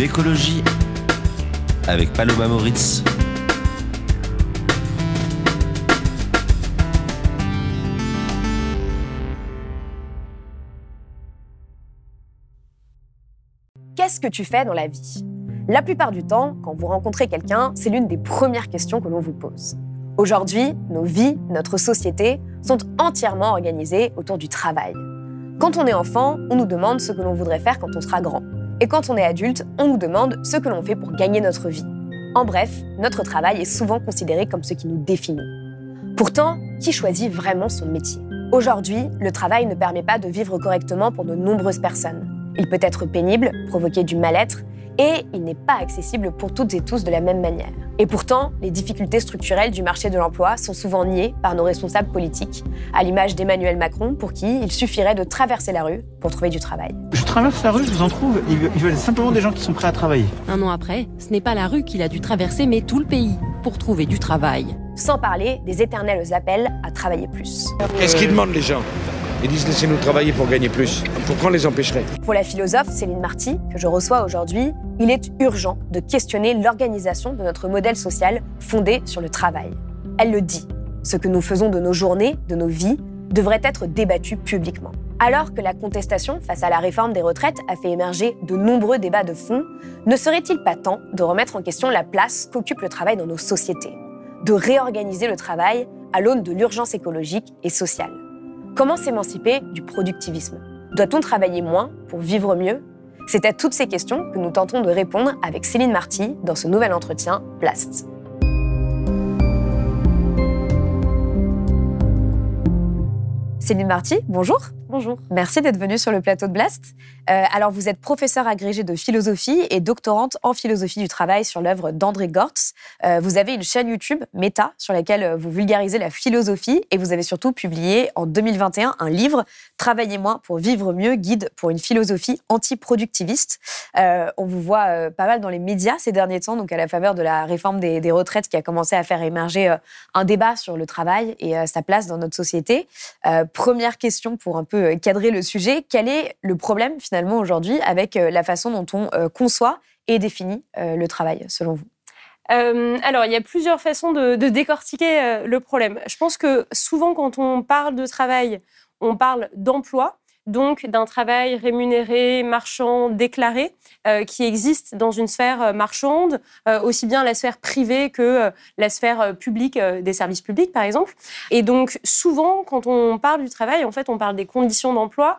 L'écologie avec Paloma Moritz. Qu'est-ce que tu fais dans la vie? La plupart du temps, quand vous rencontrez quelqu'un, c'est l'une des premières questions que l'on vous pose. Aujourd'hui, nos vies, notre société sont entièrement organisées autour du travail. Quand on est enfant, on nous demande ce que l'on voudrait faire quand on sera grand. Et quand on est adulte, on nous demande ce que l'on fait pour gagner notre vie. En bref, notre travail est souvent considéré comme ce qui nous définit. Pourtant, qui choisit vraiment son métier? Aujourd'hui, le travail ne permet pas de vivre correctement pour de nombreuses personnes. Il peut être pénible, provoquer du mal-être, et il n'est pas accessible pour toutes et tous de la même manière. Et pourtant, les difficultés structurelles du marché de l'emploi sont souvent niées par nos responsables politiques, à l'image d'Emmanuel Macron, pour qui il suffirait de traverser la rue pour trouver du travail. Je traverse la rue, je vous en trouve, ils veulent simplement des gens qui sont prêts à travailler. Un an après, ce n'est pas la rue qu'il a dû traverser, mais tout le pays pour trouver du travail. Sans parler des éternels appels à travailler plus. Qu'est-ce qu'ils demandent les gens? Ils disent laissez-nous travailler pour gagner plus. Pourquoi on les empêcherait? Pour la philosophe Céline Marty, que je reçois aujourd'hui, il est urgent de questionner l'organisation de notre modèle social fondé sur le travail. Elle le dit, ce que nous faisons de nos journées, de nos vies, devrait être débattu publiquement. Alors que la contestation face à la réforme des retraites a fait émerger de nombreux débats de fond, ne serait-il pas temps de remettre en question la place qu'occupe le travail dans nos sociétés? De réorganiser le travail à l'aune de l'urgence écologique et sociale Comment s'émanciper du productivisme? Doit-on travailler moins pour vivre mieux? C'est à toutes ces questions que nous tentons de répondre avec Céline Marty dans ce nouvel entretien Blast. Céline Marty, bonjour. Bonjour. Merci d'être venue sur le plateau de Blast. Euh, alors, vous êtes professeure agrégée de philosophie et doctorante en philosophie du travail sur l'œuvre d'André Gortz. Euh, vous avez une chaîne YouTube, Meta, sur laquelle euh, vous vulgarisez la philosophie et vous avez surtout publié en 2021 un livre, Travaillez moins pour vivre mieux, guide pour une philosophie anti-productiviste. on vous voit pas mal dans les médias ces derniers temps, donc à la faveur de la réforme des, des retraites qui a commencé à faire émerger un débat sur le travail et sa place dans notre société. première question pour un peu euh, cadrer le sujet. Quel est le problème finalement aujourd'hui avec euh, la façon dont on euh, conçoit et définit le travail, selon vous? Alors, il y a plusieurs façons de, de décortiquer le problème. Je pense que souvent, quand on parle de travail, on parle d'emploi donc d'un travail rémunéré, marchand, déclaré, euh, qui existe dans une sphère euh, marchande, euh, aussi bien la sphère privée que la sphère publique des services publics, par exemple. Et donc, souvent, quand on parle du travail, en fait, on parle des conditions d'emploi.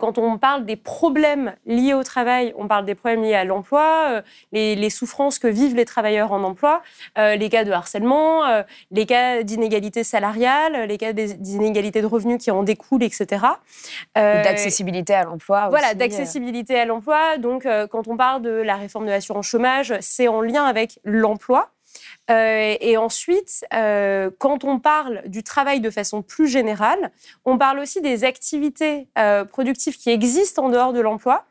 quand on parle des problèmes liés au travail, on parle des problèmes liés à l'emploi, les, souffrances que vivent les travailleurs en emploi, les cas de harcèlement, les cas d'inégalité salariale, les cas d'inégalité de revenus qui en découlent, etc. D'accessibilité à l'emploi. Voilà, euh. d'accessibilité à l'emploi. Donc, euh, quand on parle de la réforme de l'assurance chômage, c'est en lien avec l'emploi. Euh, et ensuite, quand on parle du travail de façon plus générale, on parle aussi des activités productives qui existent en dehors de l'emploi,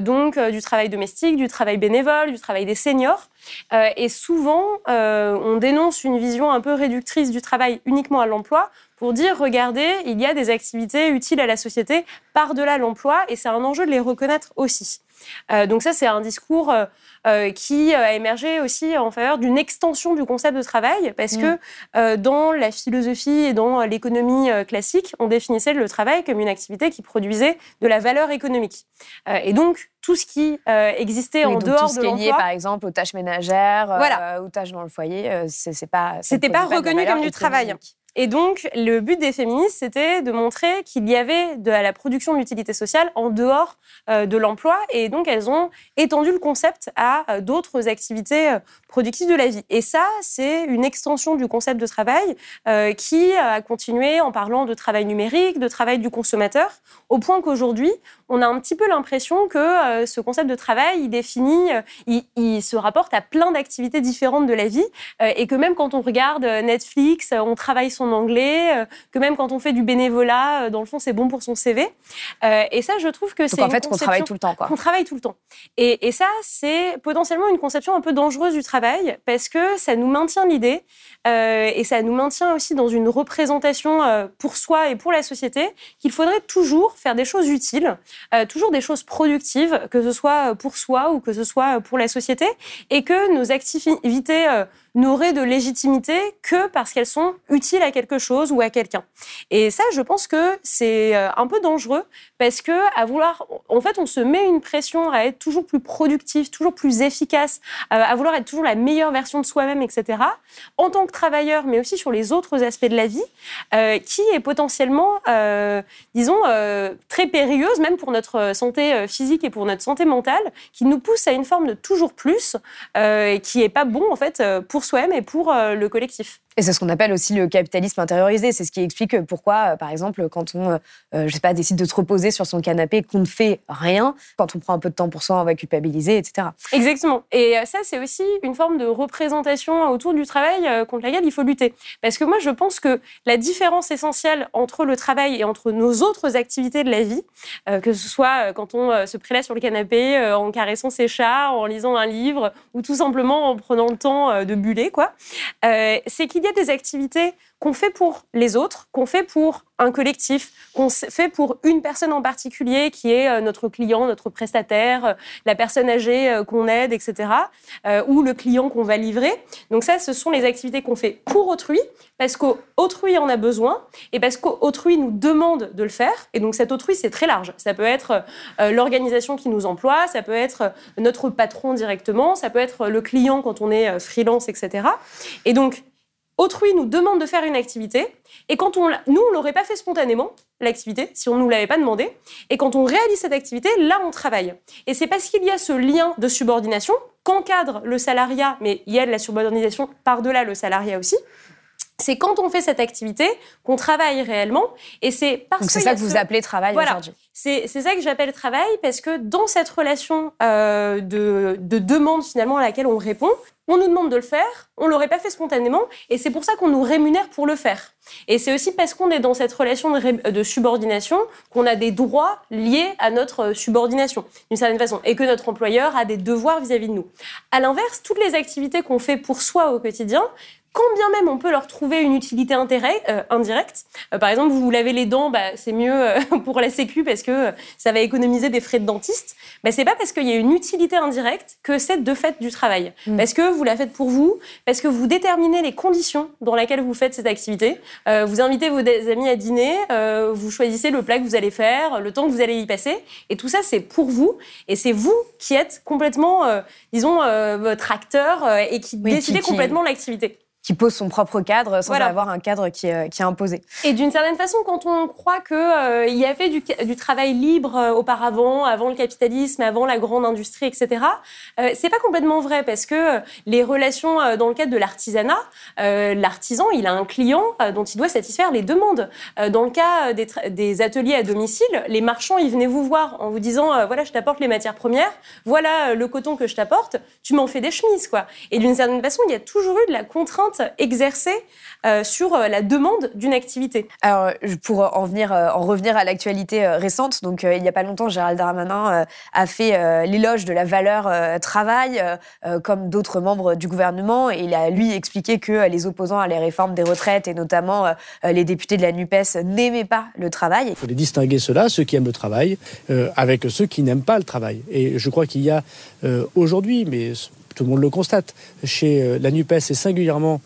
donc du travail domestique, du travail bénévole, du travail des seniors. et souvent, on dénonce une vision un peu réductrice du travail uniquement à l'emploi pour dire, regardez, il y a des activités utiles à la société par-delà l'emploi, et c'est un enjeu de les reconnaître aussi. Euh, donc ça, c'est un discours euh, euh, qui a émergé aussi en faveur d'une extension du concept de travail, parce que mm. dans la philosophie et dans l'économie classique, on définissait le travail comme une activité qui produisait de la valeur économique. et donc, tout ce qui existait en dehors tout ce de qui est lié, par exemple, aux tâches ménagères, aux tâches dans le foyer, c'est pas... C'était pas reconnu comme du travail. Et donc, le but des féministes, c'était de montrer qu'il y avait de la production d'utilité sociale en dehors de l'emploi. Et donc, elles ont étendu le concept à d'autres activités productives de la vie. Et ça, c'est une extension du concept de travail qui a continué en parlant de travail numérique, de travail du consommateur, au point qu'aujourd'hui, on a un petit peu l'impression que euh, ce concept de travail, il définit, euh, il, se rapporte à plein d'activités différentes de la vie, euh, et que même quand on regarde Netflix, on travaille son anglais, que même quand on fait du bénévolat, dans le fond, c'est bon pour son CV. et ça, je trouve que c'est en fait, on travaille tout le temps, quoi. On travaille tout le temps. Et, et ça, c'est potentiellement une conception un peu dangereuse du travail, parce que ça nous maintient l'idée, et ça nous maintient aussi dans une représentation pour soi et pour la société qu'il faudrait toujours faire des choses utiles. Euh, toujours des choses productives, que ce soit pour soi ou que ce soit pour la société, et que nos activités euh, n'auraient de légitimité que parce qu'elles sont utiles à quelque chose ou à quelqu'un. Et ça, je pense que c'est euh, un peu dangereux parce que à vouloir, en fait, on se met une pression à être toujours plus productif, toujours plus efficace, à vouloir être toujours la meilleure version de soi-même, etc. En tant que travailleur, mais aussi sur les autres aspects de la vie, qui est potentiellement, disons, très périlleuse, même pour notre santé physique et pour notre santé mentale, qui nous pousse à une forme de toujours plus, qui est pas bon en fait pour soi-même et pour euh, le collectif. Et c'est ce qu'on appelle aussi le capitalisme intériorisé. C'est ce qui explique pourquoi, euh, par exemple, quand on, euh, je sais pas, décide de se reposer sur son canapé, qu'on ne fait rien, quand on prend un peu de temps pour soi, on va culpabiliser, etc. Exactement. Et ça, c'est aussi une forme de représentation autour du travail contre laquelle il faut lutter. Parce que moi, je pense que la différence essentielle entre le travail et entre nos autres activités de la vie, que ce soit quand on se prélasse sur le canapé, en caressant ses chats, en lisant un livre, ou tout simplement en prenant le temps de buller, quoi, c'est qu'il y a des activités qu'on fait pour les autres, qu'on fait pour un collectif, qu'on fait pour une personne en particulier qui est euh, notre client, notre prestataire, euh, la personne âgée euh, qu'on aide, etc., ou le client qu'on va livrer. Donc ça, ce sont les activités qu'on fait pour autrui, parce qu'autrui en a besoin et parce qu'autrui nous demande de le faire. Et donc cet autrui, c'est très large. Ça peut être l'organisation qui nous emploie, ça peut être notre patron directement, ça peut être le client quand on est freelance, etc. Et donc autrui nous demande de faire une activité, et quand on, nous, on l'aurait pas fait spontanément, l'activité, si on ne nous l'avait pas demandé, et quand on réalise cette activité, là, on travaille. Et c'est parce qu'il y a ce lien de subordination qu'encadre le salariat, mais il y a de la subordination par-delà le salariat aussi, c'est quand on fait cette activité qu'on travaille réellement. Et c'est parce Donc c'est ça que vous appelez travail voilà. aujourd'hui. C'est ça que j'appelle travail parce que dans cette relation euh, de, de, demande finalement à laquelle on répond, on nous demande de le faire, on l'aurait pas fait spontanément, et c'est pour ça qu'on nous rémunère pour le faire. Et c'est aussi parce qu'on est dans cette relation de, de subordination qu'on a des droits liés à notre subordination, d'une certaine façon, et que notre employeur a des devoirs vis-à-vis -vis de nous. À l'inverse, toutes les activités qu'on fait pour soi au quotidien, quand bien même on peut leur trouver une utilité euh, indirecte. Euh, par exemple, vous vous lavez les dents, bah, c'est mieux euh, pour la Sécu parce que ça va économiser des frais de dentiste. Bah, c'est pas parce qu'il y a une utilité indirecte que c'est de fait du travail. Mm. Parce que vous la faites pour vous, parce que vous déterminez les conditions dans lesquelles vous faites cette activité. vous invitez vos amis à dîner, vous choisissez le plat que vous allez faire, le temps que vous allez y passer. Et tout ça, c'est pour vous. Et c'est vous qui êtes complètement, disons, votre acteur et qui décidez complètement l'activité qui pose son propre cadre sans avoir un cadre qui est, qui est imposé. Et d'une certaine façon, quand on croit qu'il euh, y avait du, du travail libre euh, auparavant, avant le capitalisme, avant la grande industrie, etc., euh, c'est pas complètement vrai parce que les relations euh, dans le cadre de l'artisanat, euh, l'artisan, il a un client dont il doit satisfaire les demandes. dans le cas des, des, ateliers à domicile, les marchands, ils venaient vous voir en vous disant voilà, je t'apporte les matières premières, voilà le coton que je t'apporte, tu m'en fais des chemises, quoi. Et d'une certaine façon, il y a toujours eu de la contrainte exercer euh, sur euh, la demande d'une activité. Alors, pour en, venir, euh, en revenir à l'actualité récente, donc il n'y a pas longtemps, Gérald Darmanin a fait l'éloge de la valeur travail, comme d'autres membres du gouvernement, et il a lui expliqué que les opposants à les réformes des retraites, et notamment les députés de la NUPES, n'aimaient pas le travail. Il faut distinguer ceux-là, ceux qui aiment le travail, avec ceux qui n'aiment pas le travail. Et je crois qu'il y a aujourd'hui, mais tout le monde le constate, chez la NUPES et singulièrement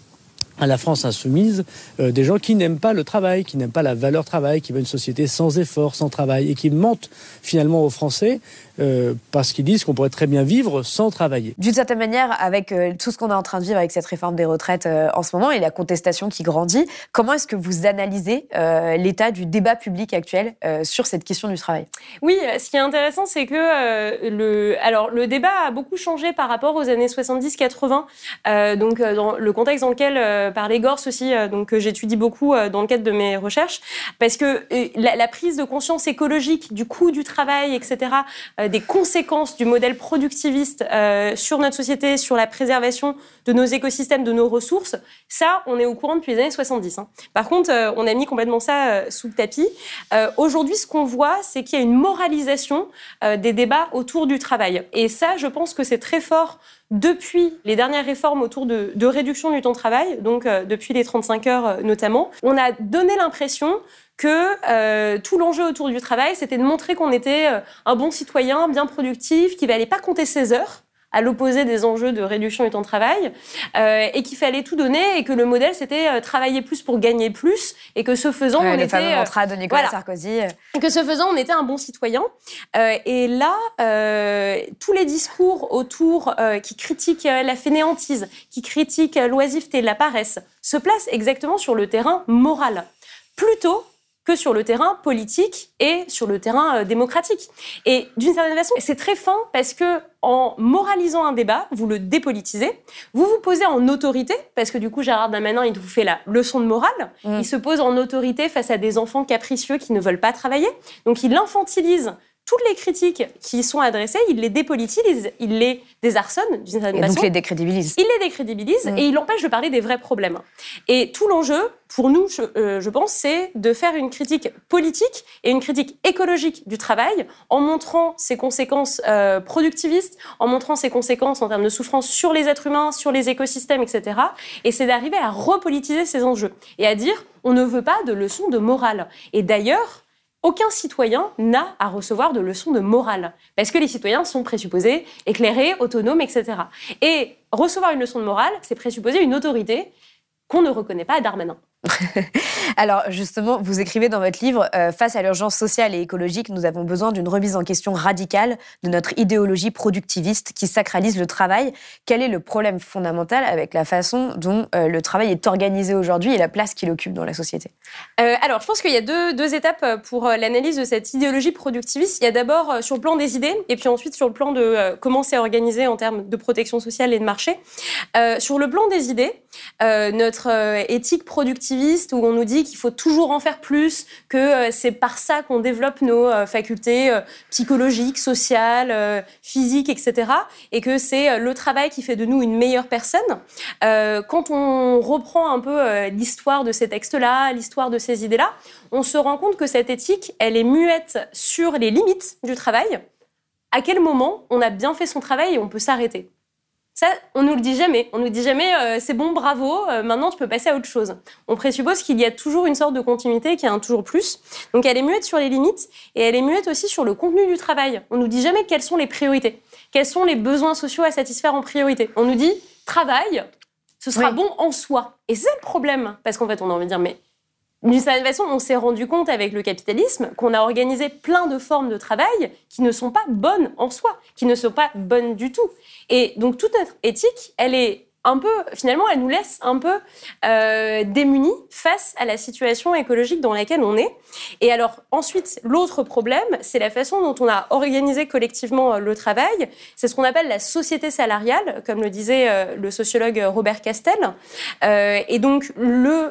à la France insoumise euh, des gens qui n'aiment pas le travail, qui n'aiment pas la valeur travail, qui veulent une société sans effort, sans travail, et qui mentent finalement aux Français euh, parce qu'ils disent qu'on pourrait très bien vivre sans travailler. D'une certaine manière, avec euh, tout ce qu'on est en train de vivre avec cette réforme des retraites euh, en ce moment et la contestation qui grandit, comment est-ce que vous analysez l'état du débat public actuel sur cette question du travail? Oui, ce qui est intéressant, c'est que le, alors, le débat a beaucoup changé par rapport aux années 70-80, euh, donc dans le contexte dans lequel parlait Gors aussi, donc, que j'étudie beaucoup dans le cadre de mes recherches, parce que la, la prise de conscience écologique du coût du travail, etc., des conséquences du modèle productiviste euh, sur notre société, sur la préservation de nos écosystèmes, de nos ressources, ça, on est au courant depuis les années 70. hein. Par contre, euh, on a mis complètement ça euh, sous le tapis. Aujourd'hui, ce qu'on voit, c'est qu'il y a une moralisation des débats autour du travail. Et ça, je pense que c'est très fort depuis les dernières réformes autour de, de réduction du temps de travail, donc depuis les 35 heures notamment. On a donné l'impression que euh, tout l'enjeu autour du travail, c'était de montrer qu'on était euh, un bon citoyen, bien productif, qu'il ne fallait pas compter ses heures à l'opposé des enjeux de réduction du temps de travail, euh, et qu'il fallait tout donner, et que le modèle, c'était travailler plus pour gagner plus, et que ce faisant, Ouais, on Le était... mantra de Nicolas voilà. Sarkozy. que ce faisant, on était un bon citoyen. Euh, et là, euh, tous les discours autour qui critiquent la fainéantise, qui critiquent l'oisiveté, la paresse, se placent exactement sur le terrain moral, plutôt que sur le terrain politique et sur le terrain euh, démocratique. Et d'une certaine façon, c'est très fin parce que en moralisant un débat, vous le dépolitisez, vous vous posez en autorité, parce que du coup, Gérard Darmanin, il vous fait la leçon de morale, Mm. il se pose en autorité face à des enfants capricieux qui ne veulent pas travailler, donc il infantilise toutes les critiques qui y sont adressées, il les dépolitise, il les désarçonne d'une certaine Et façon. donc les décrédibilise. Il les décrédibilise Mm. et il empêche de parler des vrais problèmes. Et tout l'enjeu, pour nous, je, euh, je pense, c'est de faire une critique politique et une critique écologique du travail en montrant ses conséquences euh, productivistes, en montrant ses conséquences en termes de souffrance sur les êtres humains, sur les écosystèmes, etc. Et c'est d'arriver à repolitiser ces enjeux et à dire on ne veut pas de leçons de morale. Et d'ailleurs, aucun citoyen n'a à recevoir de leçons de morale, parce que les citoyens sont présupposés éclairés, autonomes, etc. Et recevoir une leçon de morale, c'est présupposer une autorité qu'on ne reconnaît pas à Darmanin. Alors justement, vous écrivez dans votre livre, euh, face à l'urgence sociale et écologique, nous avons besoin d'une remise en question radicale de notre idéologie productiviste qui sacralise le travail. Quel est le problème fondamental avec la façon dont euh, le travail est organisé aujourd'hui et la place qu'il occupe dans la société? Euh, alors, je pense qu'il y a deux, deux étapes pour l'analyse de cette idéologie productiviste. Il y a d'abord sur le plan des idées, et puis ensuite sur le plan de comment c'est organisé en termes de protection sociale et de marché. Sur le plan des idées, notre éthique productiviste, où on nous dit qu'il faut toujours en faire plus, que euh, c'est par ça qu'on développe nos euh, facultés euh, psychologiques, sociales, physiques, etc., et que c'est le travail qui fait de nous une meilleure personne. Quand on reprend un peu l'histoire de ces textes-là, l'histoire de ces idées-là, on se rend compte que cette éthique, elle est muette sur les limites du travail. À quel moment on a bien fait son travail et on peut s'arrêter? Ça, on nous le dit jamais. On nous dit jamais euh, c'est bon, bravo, euh, maintenant tu peux passer à autre chose. On présuppose qu'il y a toujours une sorte de continuité, qu'il y a un toujours plus. Donc elle est muette sur les limites et elle est muette aussi sur le contenu du travail. On nous dit jamais quelles sont les priorités, quels sont les besoins sociaux à satisfaire en priorité. On nous dit travail, ce sera Oui. bon en soi. Et c'est le problème, parce qu'en fait on a envie de dire mais d'une certaine façon, on s'est rendu compte avec le capitalisme qu'on a organisé plein de formes de travail qui ne sont pas bonnes en soi, qui ne sont pas bonnes du tout. Et donc toute notre éthique, elle est un peu, finalement, elle nous laisse un peu euh, démunis face à la situation écologique dans laquelle on est. Et alors ensuite, l'autre problème, c'est la façon dont on a organisé collectivement euh, le travail. C'est ce qu'on appelle la société salariale, comme le disait euh, le sociologue Robert Castel. Euh, et donc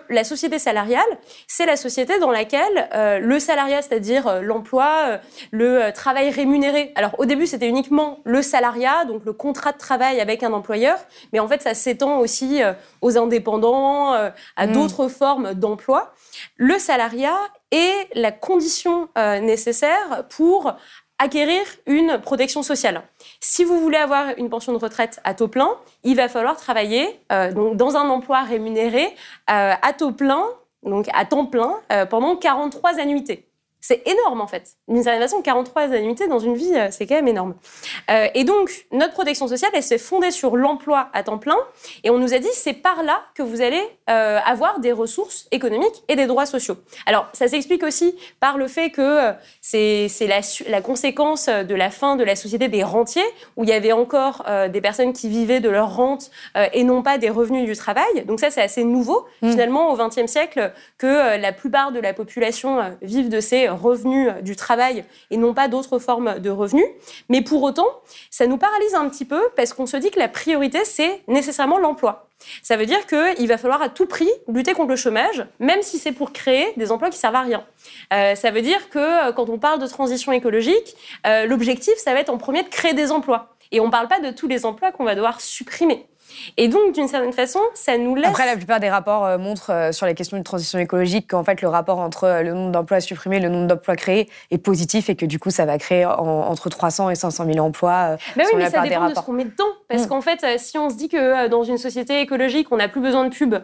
la société salariale, c'est la société dans laquelle le salariat, c'est-à-dire l'emploi, le travail rémunéré. Alors au début, c'était uniquement le salariat, donc le contrat de travail avec un employeur, mais en fait, ça s'étend aussi euh, aux indépendants, euh, à Mm. d'autres formes d'emploi. Le salariat est la condition euh, nécessaire pour acquérir une protection sociale. Si vous voulez avoir une pension de retraite à taux plein, il va falloir travailler euh, donc dans un emploi rémunéré euh, à taux plein, donc à temps plein, euh, pendant 43 annuités. C'est énorme en fait. D'une certaine façon, 43 annuités dans une vie, euh, c'est quand même énorme. Euh, et donc, notre protection sociale, elle s'est fondée sur l'emploi à temps plein. Et on nous a dit, c'est par là que vous allez euh, avoir des ressources économiques et des droits sociaux. Alors, ça s'explique aussi par le fait que c'est la, conséquence de la fin de la société des rentiers, où il y avait encore euh, des personnes qui vivaient de leur rente et non pas des revenus du travail. Donc ça, c'est assez nouveau, finalement, au XXe siècle, que la plupart de la population vive de ces revenus euh, du travail et non pas d'autres formes de revenus. Mais pour autant, ça nous paralyse un petit peu parce qu'on se dit que la priorité, c'est nécessairement l'emploi. Ça veut dire qu'il va falloir à tout prix lutter contre le chômage, même si c'est pour créer des emplois qui servent à rien. Euh, ça veut dire que euh, quand on parle de transition écologique, l'objectif, ça va être en premier de créer des emplois. Et on ne parle pas de tous les emplois qu'on va devoir supprimer. Et donc, d'une certaine façon, ça nous laisse... Après, la plupart des rapports euh, montrent euh, sur les questions de transition écologique qu'en fait, le rapport entre euh, le nombre d'emplois supprimés et le nombre d'emplois créés est positif et que du coup, ça va créer en- entre 300 et 500 000 emplois. Bah oui, mais la ça dépend de ce qu'on met dedans. Parce Mm. qu'en fait, si on se dit que dans une société écologique, on n'a plus besoin de pub,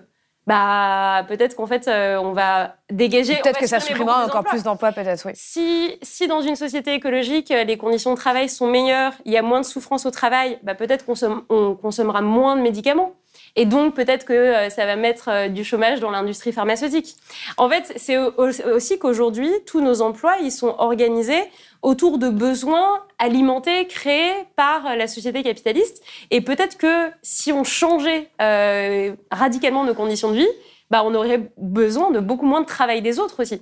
bah peut-être qu'en fait, euh, on va dégager. Peut-être que ça supprimer supprimera encore plus d'emplois, peut-être, oui. Si, si dans une société écologique, euh, les conditions de travail sont meilleures, il y a moins de souffrance au travail, bah peut-être qu'on somme- on consommera moins de médicaments. Et donc, peut-être que euh, ça va mettre euh, du chômage dans l'industrie pharmaceutique. En fait, c'est au- au- aussi qu'aujourd'hui, tous nos emplois, ils sont organisés autour de besoins alimentés, créés par euh, la société capitaliste. Et peut-être que si on changeait radicalement nos conditions de vie, bah, on aurait besoin de beaucoup moins de travail des autres aussi.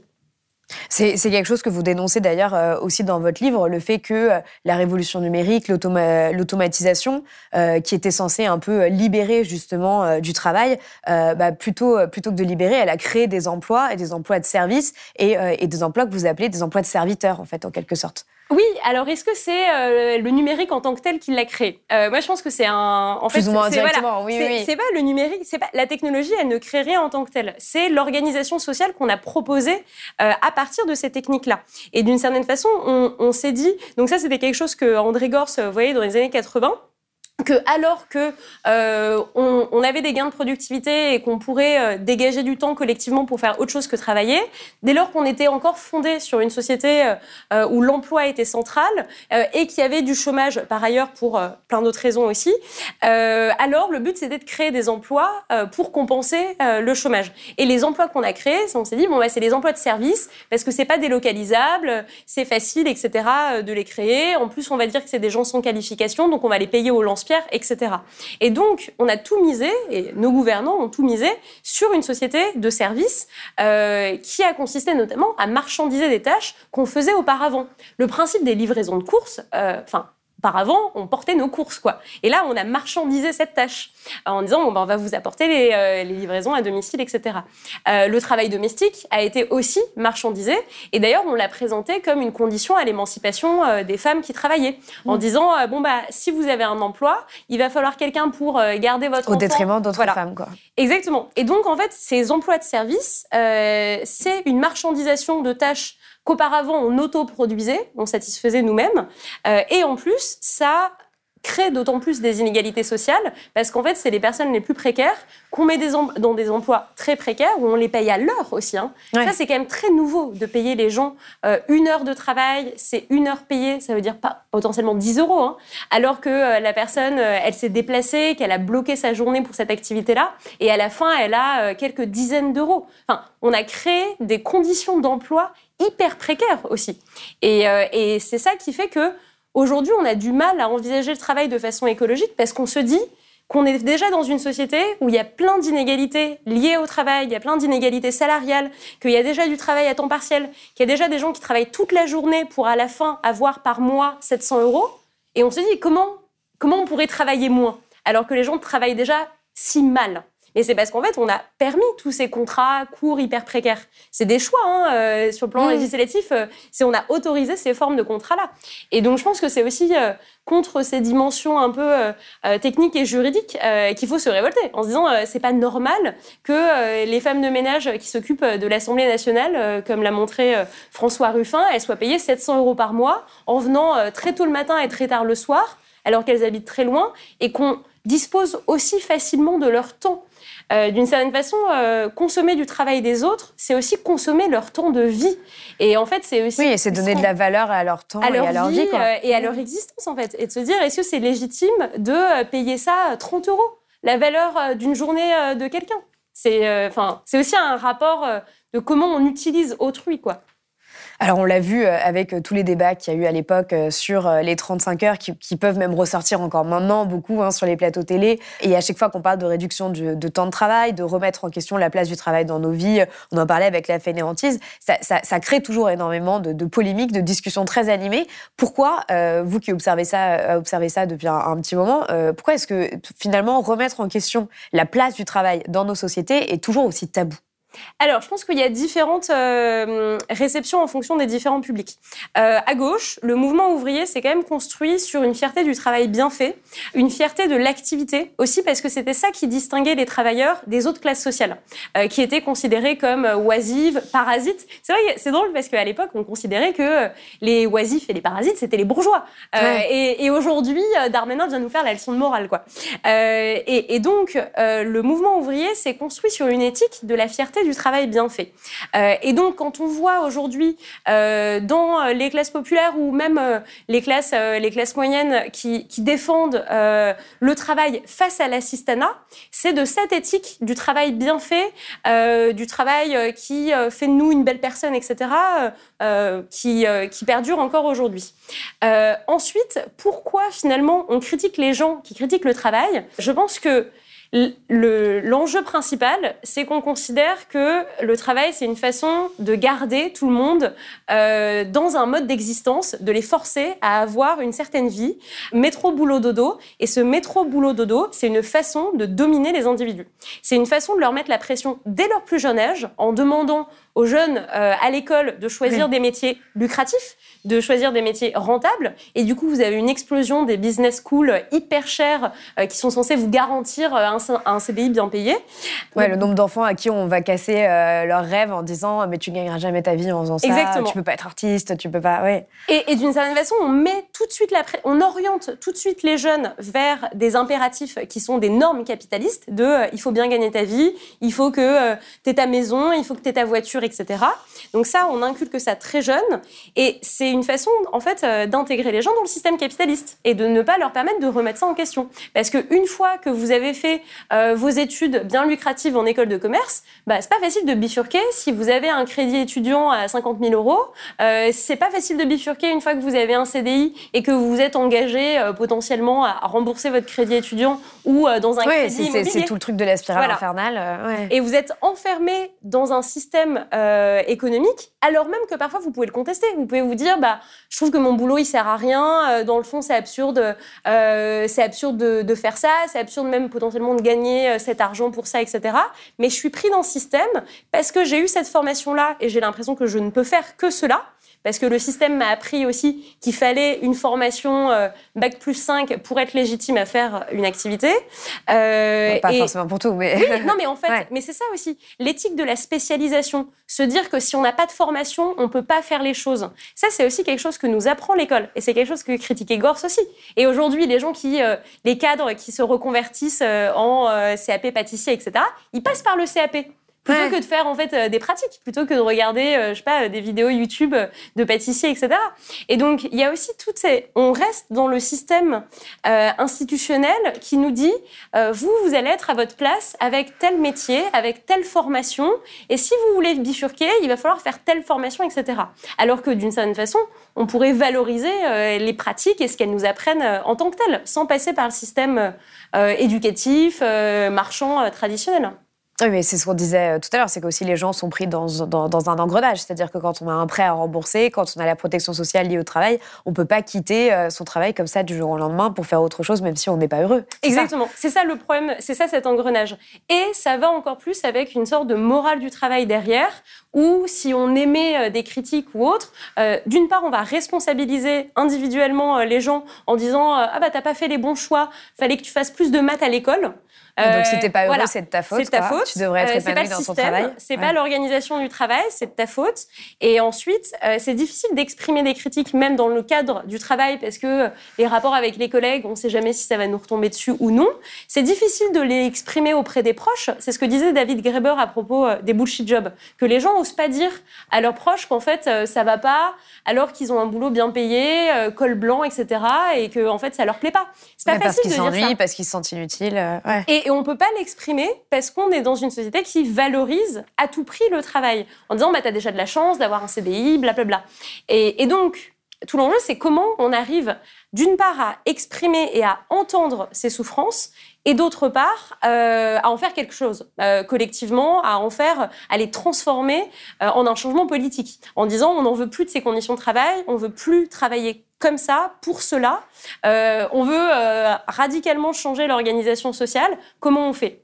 C'est quelque chose que vous dénoncez d'ailleurs euh, aussi dans votre livre, le fait que euh, la révolution numérique, l'automa- l'automatisation, euh, qui était censée un peu euh, libérer justement euh, du travail, euh, bah, plutôt, euh, plutôt que de libérer, elle a créé des emplois et des emplois de service et, euh, et des emplois que vous appelez des emplois de serviteurs, en fait, en quelque sorte. Oui, alors est-ce que c'est euh, le numérique en tant que tel qui l'a créé? Euh, Moi, je pense que c'est un. En Plus fait, ou moins c'est- voilà, oui, c'est- oui, oui. C'est pas le numérique, c'est pas la technologie, elle ne crée rien en tant que telle. C'est l'organisation sociale qu'on a proposée euh, à partir de ces techniques-là. Et d'une certaine façon, on, on s'est dit. Donc ça, c'était quelque chose que André Gors, voyez, dans les années 80 que alors que euh, avait des gains de productivité et qu'on pourrait euh, dégager du temps collectivement pour faire autre chose que travailler, dès lors qu'on était encore fondé sur une société euh, euh, où l'emploi était central et qu'il y avait du chômage par ailleurs pour plein d'autres raisons aussi, alors le but c'était de créer des emplois pour compenser le chômage. Et les emplois qu'on a créés, on s'est dit bon bah, c'est des emplois de service parce que c'est pas délocalisable, c'est facile etc de les créer. En plus on va dire que c'est des gens sans qualification donc on va les payer au etc. Et donc on a tout misé et nos gouvernants ont tout misé sur une société de services euh, qui a consisté notamment à marchandiser des tâches qu'on faisait auparavant. Le principe des livraisons de courses, euh, enfin. Auparavant, on portait nos courses, quoi. Et là, on a marchandisé cette tâche en disant bon, ben, on va vous apporter les, euh, les livraisons à domicile, etc. Euh, le travail domestique a été aussi marchandisé. Et d'ailleurs, on l'a présenté comme une condition à l'émancipation euh, des femmes qui travaillaient, en disant euh, bon bah si vous avez un emploi, il va falloir quelqu'un pour garder votre Au enfant. détriment d'autres Voilà. femmes, quoi. Exactement. Et donc, en fait, ces emplois de service, c'est une marchandisation de tâches qu'auparavant on autoproduisait, on satisfaisait nous-mêmes. Euh, et en plus, ça crée d'autant plus des inégalités sociales parce qu'en fait, c'est les personnes les plus précaires qu'on met des dans des emplois très précaires où on les paye à l'heure aussi. hein. Ouais. Ça, c'est quand même très nouveau de payer les gens euh, une heure de travail, c'est une heure payée, ça veut dire pas potentiellement 10 euros, hein, alors que euh, la personne, euh, elle s'est déplacée, qu'elle a bloqué sa journée pour cette activité-là, et à la fin, elle a quelques dizaines d'euros. Enfin, on a créé des conditions d'emploi hyper précaires aussi. Et, euh, et c'est ça qui fait que aujourd'hui, on a du mal à envisager le travail de façon écologique parce qu'on se dit qu'on est déjà dans une société où il y a plein d'inégalités liées au travail, il y a plein d'inégalités salariales, qu'il y a déjà du travail à temps partiel, qu'il y a déjà des gens qui travaillent toute la journée pour à la fin avoir par mois 700 euros. Et on se dit comment, comment on pourrait travailler moins alors que les gens travaillent déjà si mal? Et c'est parce qu'en fait, on a permis tous ces contrats courts hyper précaires. C'est des choix hein, euh, sur le plan Mm. législatif. euh, c'est on a autorisé ces formes de contrats-là. Et donc, je pense que c'est aussi euh, contre ces dimensions un peu techniques et juridiques qu'il faut se révolter en se disant c'est pas normal que les femmes de ménage qui s'occupent de l'Assemblée nationale, comme l'a montré François Ruffin, elles soient payées 700 euros par mois en venant très tôt le matin et très tard le soir, alors qu'elles habitent très loin et qu'on dispose aussi facilement de leur temps. Euh, d'une certaine façon, euh, consommer du travail des autres, c'est aussi consommer leur temps de vie. Et en fait, c'est aussi. Oui, et c'est donner de la valeur à leur temps à leur et à leur vie, vie. quoi. euh, et à leur existence, en fait. Et de se dire, est-ce que c'est légitime de payer ça 30 euros, la valeur d'une journée de quelqu'un? C'est enfin, c'est aussi un rapport de comment on utilise autrui, quoi. Alors on l'a vu euh, avec euh, tous les débats qu'il y a eu à l'époque euh, sur les 35 heures qui, peuvent même ressortir encore maintenant beaucoup hein, sur les plateaux télé. Et à chaque fois qu'on parle de réduction du- de temps de travail, de remettre en question la place du travail dans nos vies, on en parlait avec la fainéantise, ça, crée toujours énormément de, polémiques, de discussions très animées. Pourquoi, vous qui observez ça, observez ça depuis un, petit moment, pourquoi est-ce que finalement remettre en question la place du travail dans nos sociétés est toujours aussi tabou? Alors, je pense qu'il y a différentes euh, réceptions en fonction des différents publics. Euh, à gauche, le mouvement ouvrier s'est quand même construit sur une fierté du travail bien fait, une fierté de l'activité aussi parce que c'était ça qui distinguait les travailleurs des autres classes sociales, euh, qui étaient considérées comme oisives, parasites. C'est vrai, c'est drôle parce qu'à l'époque, on considérait que les oisifs et les parasites, c'était les bourgeois. Ouais. et, et aujourd'hui, Darmanin vient nous faire la leçon de morale, quoi. Et, et donc, le mouvement ouvrier s'est construit sur une éthique de la fierté du travail bien fait. Euh, et donc, quand on voit aujourd'hui euh, dans les classes populaires ou même euh, les classes, euh, les classes moyennes qui, défendent euh, le travail face à l'assistanat, c'est de cette éthique du travail bien fait, euh, du travail euh, qui euh, fait de nous une belle personne, etc., euh, euh, qui, euh, perdure encore aujourd'hui. Euh, ensuite, pourquoi finalement on critique les gens qui critiquent le travail? Je pense que l'enjeu principal, c'est qu'on considère que le travail, c'est une façon de garder tout le monde euh, dans un mode d'existence, de les forcer à avoir une certaine vie, métro, boulot, dodo. Et ce métro, boulot, dodo, c'est une façon de dominer les individus. C'est une façon de leur mettre la pression dès leur plus jeune âge, en demandant aux jeunes euh, à l'école de choisir Oui. des métiers lucratifs, de choisir des métiers rentables. Et du coup, vous avez une explosion des business schools hyper chers euh, qui sont censés vous garantir euh, un, un CDI bien payé. Ouais, le nombre d'enfants à qui on va casser euh, leurs rêves en disant mais tu gagneras jamais ta vie en faisant ça, Exactement. tu peux pas être artiste, tu peux pas, ouais. Et, et d'une certaine façon, on met tout de suite la on oriente tout de suite les jeunes vers des impératifs qui sont des normes capitalistes de il faut bien gagner ta vie, il faut que tu aies ta maison, il faut que tu aies ta voiture, etc. Donc ça, on inculque ça très jeune et c'est une façon en fait euh, d'intégrer les gens dans le système capitaliste et de ne pas leur permettre de remettre ça en question. Parce que une fois que vous avez fait euh, vos études bien lucratives en école de commerce, bah, c'est pas facile de bifurquer si vous avez un crédit étudiant à 50 000 euros. Euh, c'est pas facile de bifurquer une fois que vous avez un CDI et que vous vous êtes engagé euh, potentiellement à, rembourser votre crédit étudiant ou dans un Ouais, crédit immobilier. c'est tout le truc de la spirale Voilà. infernale. ouais. Et vous êtes enfermé dans un système euh, économique, alors même que parfois vous pouvez le contester. Vous pouvez vous dire, bah, je trouve que mon boulot il sert à rien. euh, dans le fond, c'est absurde. euh, c'est absurde de, de faire ça. C'est absurde même potentiellement de gagner cet argent pour ça, etc. Mais je suis pris dans ce système parce que j'ai eu cette formation-là et j'ai l'impression que je ne peux faire que cela. Parce que le système m'a appris aussi qu'il fallait une formation euh, bac plus 5 pour être légitime à faire une activité. Euh, pas et- forcément pour tout, mais. oui, non, mais en fait, Ouais. mais c'est ça aussi, l'éthique de la spécialisation. Se dire que si on n'a pas de formation, on peut pas faire les choses. Ça, c'est aussi quelque chose que nous apprend l'école, et c'est quelque chose que critiquait Gors aussi. Et aujourd'hui, les gens qui, euh, les cadres qui se reconvertissent euh, en euh, CAP pâtissier, etc., ils passent par le CAP. Plutôt Ouais. que de faire en fait euh, des pratiques, plutôt que de regarder, euh, je sais pas, euh, des vidéos YouTube de pâtissiers, etc. Et donc il y a aussi toutes ces, on reste dans le système euh, institutionnel qui nous dit, vous vous allez être à votre place avec tel métier, avec telle formation, et si vous voulez bifurquer, il va falloir faire telle formation, etc. Alors que d'une certaine façon, on pourrait valoriser les pratiques et ce qu'elles nous apprennent en tant que telles, sans passer par le système éducatif, marchand traditionnel. Oui, mais c'est ce qu'on disait euh, tout à l'heure, c'est qu'aussi les gens sont pris dans, dans, dans un engrenage. C'est-à-dire que quand on a un prêt à rembourser, quand on a la protection sociale liée au travail, on peut pas quitter euh, son travail comme ça du jour au lendemain pour faire autre chose, même si on n'est pas heureux. Exactement. C'est ça le problème, c'est ça cet engrenage. Et ça va encore plus avec une sorte de morale du travail derrière, ou si on émet des critiques ou autres, d'une part, on va responsabiliser individuellement les gens en disant ah bah t'as pas fait les bons choix, fallait que tu fasses plus de maths à l'école. donc si t'es pas heureux, c'est de ta faute. C'est ta faute. Tu devrais être épanoui dans ton travail. C'est pas l'organisation du travail, c'est de ta faute. Et ensuite, c'est difficile d'exprimer des critiques même dans le cadre du travail parce que les rapports avec les collègues, on ne sait jamais si ça va nous retomber dessus ou non. C'est difficile de les exprimer auprès des proches. C'est ce que disait David Graeber à propos euh, des bullshit jobs, que les gens n'osent pas dire à leurs proches qu'en fait euh, ça va pas, alors qu'ils ont un boulot bien payé, euh, col blanc, etc., et que en fait ça leur plaît pas. C'est pas facile parce qu'ils s'ennuient, parce qu'ils se sentent inutiles. Et, on on peut pas l'exprimer parce qu'on est dans une société qui valorise à tout prix le travail, en disant bah as déjà de la chance d'avoir un CDI, blablabla. Et, et donc tout l'enjeu, c'est comment on arrive d'une part à exprimer et à entendre ces souffrances et d'autre part euh, à en faire quelque chose euh, collectivement, à en faire, à les transformer euh, en un changement politique, en disant on n'en veut plus de ces conditions de travail, on veut plus travailler comme ça pour cela, on veut radicalement changer l'organisation sociale. Comment on fait?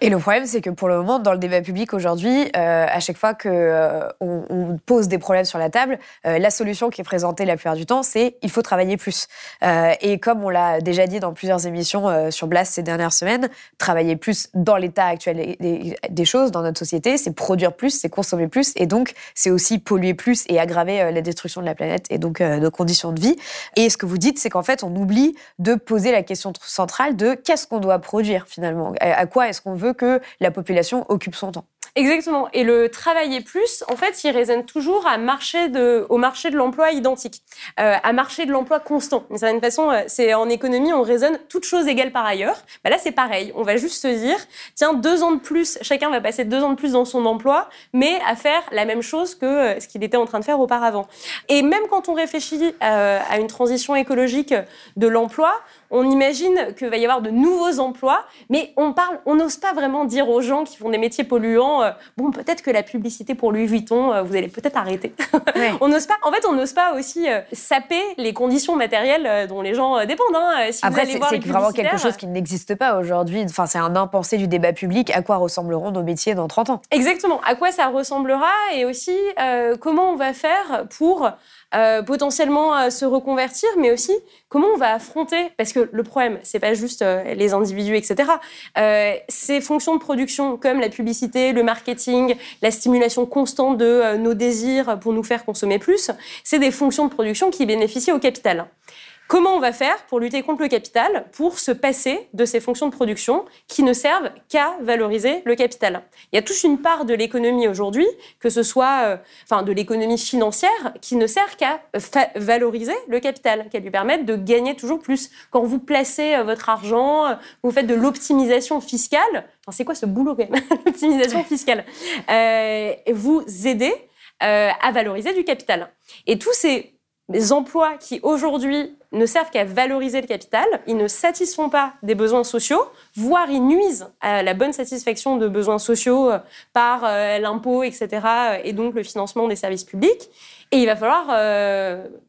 Et le problème, c'est que pour le moment, dans le débat public aujourd'hui, euh, à chaque fois qu'on euh, on pose des problèmes sur la table, euh, la solution qui est présentée la plupart du temps, c'est il faut travailler plus. et comme on l'a déjà dit dans plusieurs émissions sur Blast ces dernières semaines, travailler plus dans l'état actuel des, des, choses, dans notre société, c'est produire plus, c'est consommer plus, et donc c'est aussi polluer plus et aggraver la destruction de la planète et donc nos conditions de vie. Et ce que vous dites, c'est qu'en fait, on oublie de poser la question centrale de qu'est-ce qu'on doit produire finalement, à quoi est-ce qu'on veut que la population occupe son temps. Exactement. Et le travailler plus, en fait, il résonne toujours à marché au marché de l'emploi identique, euh, à marché de l'emploi constant. D'une certaine façon, euh, c'est en économie, on raisonne toutes choses égales par ailleurs. Bah là, c'est pareil. On va juste se dire, tiens, deux ans de plus, chacun va passer deux ans de plus dans son emploi, mais à faire la même chose que euh, ce qu'il était en train de faire auparavant. Et même quand on réfléchit à une transition écologique de l'emploi, on imagine qu'il va y avoir de nouveaux emplois, mais on parle, on n'ose pas vraiment dire aux gens qui font des métiers polluants, euh, bon, peut-être que la publicité pour Louis Vuitton, euh, vous allez peut-être arrêter. on n'ose pas, en fait, on n'ose pas aussi euh, saper les conditions matérielles dont les gens dépendent. Hein. Si Après, c'est vraiment quelque chose qui n'existe pas aujourd'hui. Enfin, c'est un impensé du débat public. À quoi ressembleront nos métiers dans 30 ans? Exactement. À quoi ça ressemblera et aussi comment on va faire pour euh, potentiellement euh, se reconvertir, mais aussi comment on va affronter, parce que le problème, c'est pas juste euh, les individus, etc. ces fonctions de production comme la publicité, le marketing, la stimulation constante de nos désirs pour nous faire consommer plus, c'est des fonctions de production qui bénéficient au capital. Comment on va faire pour lutter contre le capital, pour se passer de ces fonctions de production qui ne servent qu'à valoriser le capital Il y a toute une part de l'économie aujourd'hui, que ce soit euh, enfin, de l'économie financière, qui ne sert qu'à valoriser le capital, qu'à lui permettre de gagner toujours plus. Quand vous placez euh, votre argent, euh, vous faites de l'optimisation fiscale, enfin, c'est quoi ce boulot quand même L'optimisation fiscale. vous aidez à valoriser du capital. Et tous ces emplois qui aujourd'hui ne servent qu'à valoriser le capital, ils ne satisfont pas des besoins sociaux, voire ils nuisent à la bonne satisfaction de besoins sociaux euh, par euh, l'impôt, etc., euh, et donc le financement des services publics. Et il va falloir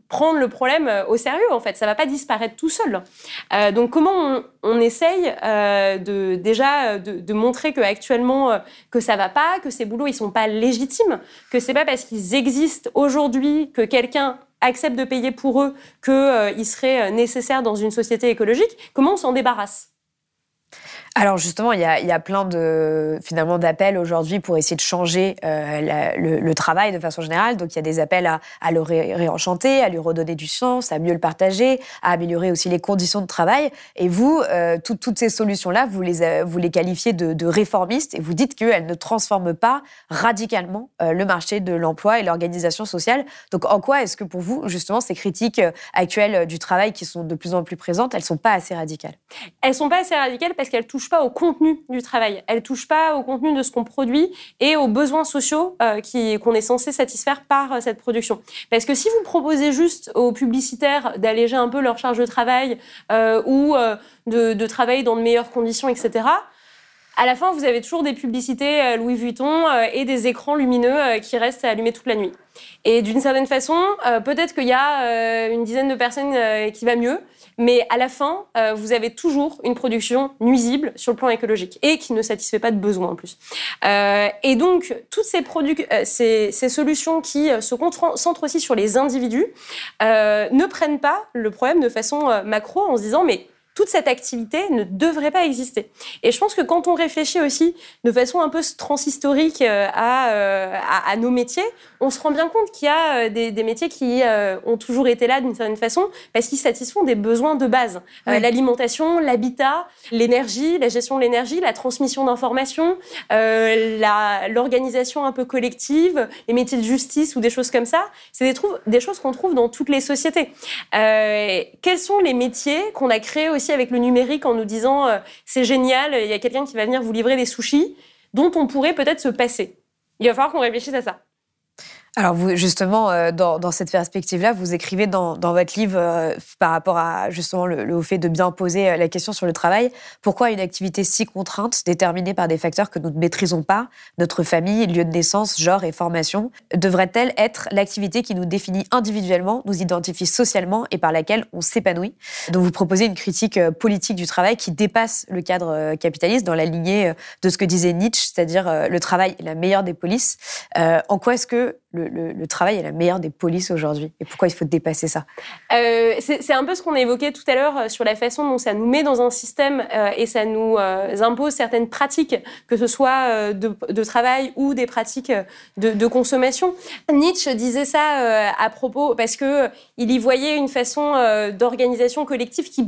prendre le problème au sérieux, en fait. Ça ne va pas disparaître tout seul. donc comment on, essaye de, déjà de, de montrer qu'actuellement, que ça ne va pas, que ces boulots, ils ne sont pas légitimes, que ce n'est pas parce qu'ils existent aujourd'hui que quelqu'un acceptent de payer pour eux qu'il euh, serait nécessaire dans une société écologique, comment on s'en débarrasse? Alors justement, il y a, plein de finalement d'appels aujourd'hui pour essayer de changer euh, le, travail de façon générale. Donc il y a des appels à, le réenchanter, à lui redonner du sens, à mieux le partager, à améliorer aussi les conditions de travail. Et vous, euh, toutes ces solutions-là, vous les euh, vous les qualifiez de, réformistes et vous dites qu'elles ne transforment pas radicalement le marché de l'emploi et l'organisation sociale. Donc en quoi est-ce que pour vous justement ces critiques actuelles du travail qui sont de plus en plus présentes, elles sont pas assez radicales? Elles sont pas assez radicales parce qu'elles touchent pas au contenu du travail, elle touche pas au contenu de ce qu'on produit et aux besoins sociaux euh, qu'on est censé satisfaire par euh, cette production. Parce que si vous proposez juste aux publicitaires d'alléger un peu leur charge de travail euh, ou de, de travailler dans de meilleures conditions, etc., à la fin, vous avez toujours des publicités Louis Vuitton et des écrans lumineux qui restent allumés toute la nuit. Et d'une certaine façon, peut-être qu'il y a une dizaine de personnes qui va mieux, mais à la fin, vous avez toujours une production nuisible sur le plan écologique et qui ne satisfait pas de besoins en plus. et donc, toutes ces, ces, ces, solutions qui se concentrent aussi sur les individus ne prennent pas le problème de façon macro en se disant mais toute cette activité ne devrait pas exister. Et je pense que quand on réfléchit aussi de façon un peu transhistorique euh, euh, à, à, nos métiers, on se rend bien compte qu'il y a euh, des, des, métiers qui ont toujours été là d'une certaine façon parce qu'ils satisfont des besoins de base. L'alimentation, l'habitat, l'énergie, la gestion de l'énergie, la transmission d'informations, l'organisation un peu collective, les métiers de justice ou des choses comme ça. C'est des, des, choses qu'on trouve dans toutes les sociétés. quels sont les métiers qu'on a créés aussi avec le numérique en nous disant euh, c'est génial, il y a quelqu'un qui va venir vous livrer des sushis, dont on pourrait peut-être se passer. Il va falloir qu'on réfléchisse à ça. Alors vous, justement, euh, dans, dans, cette perspective-là, vous écrivez dans, dans votre livre euh, par rapport à justement le, le, fait de bien poser euh, la question sur le travail, pourquoi une activité si contrainte, déterminée par des facteurs que nous ne maîtrisons pas, notre famille, lieu de naissance, genre et formation, devrait-elle être l'activité qui nous définit individuellement, nous identifie socialement et par laquelle on s'épanouit? Donc vous proposez une critique politique du travail qui dépasse le cadre capitaliste dans la lignée de ce que disait Nietzsche, c'est-à-dire le travail est la meilleure des polices. en quoi est-ce que le, travail est la meilleure des polices aujourd'hui Et pourquoi il faut dépasser ça euh, C'est un peu ce qu'on évoquait tout à l'heure euh, sur la façon dont ça nous met dans un système euh, et ça nous impose certaines pratiques, que ce soit de, travail ou des pratiques de, consommation. Nietzsche disait ça à propos parce que il y voyait une façon d'organisation collective qui,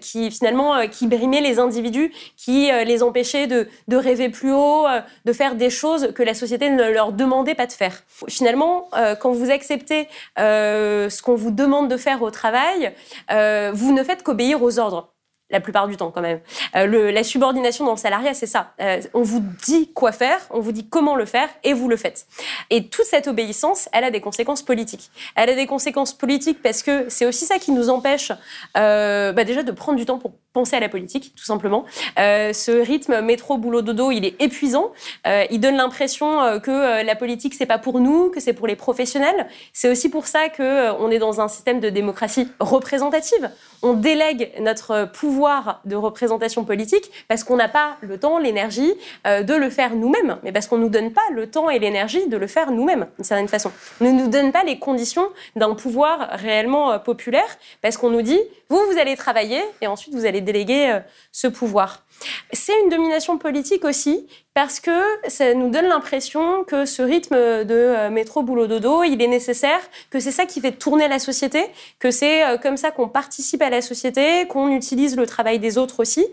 qui finalement qui brimait les individus, qui les empêchait de rêver plus haut, de faire des choses que la société ne leur demandait pas de faire finalement, euh, quand vous acceptez euh, ce qu'on vous demande de faire au travail, euh, vous ne faites qu'obéir aux ordres la plupart du temps quand même. la subordination dans le salariat, c'est ça. on vous dit quoi faire, on vous dit comment le faire, et vous le faites. Et toute cette obéissance, elle a des conséquences politiques. Elle a des conséquences politiques parce que c'est aussi ça qui nous empêche bah déjà de prendre du temps pour penser à la politique, tout simplement. Euh, ce rythme métro boulot dodo, il est épuisant. Euh, il donne l'impression euh, que la politique c'est pas pour nous, que c'est pour les professionnels. C'est aussi pour ça que on est dans un système de démocratie représentative. On délègue notre pouvoir de représentation politique parce qu'on n'a pas le temps, l'énergie de le faire nous-mêmes, mais parce qu'on nous donne pas le temps et l'énergie de le faire nous-mêmes, d'une certaine façon. On ne nous donne pas les conditions d'un pouvoir réellement populaire parce qu'on nous dit vous vous allez travailler et ensuite vous allez déléguer euh, ce pouvoir. C'est une domination politique aussi parce que ça nous donne l'impression que ce rythme de euh, métro boulot dodo, il est nécessaire, que c'est ça qui fait tourner la société, que c'est euh, comme ça qu'on participe à la société, qu'on utilise le travail des autres aussi,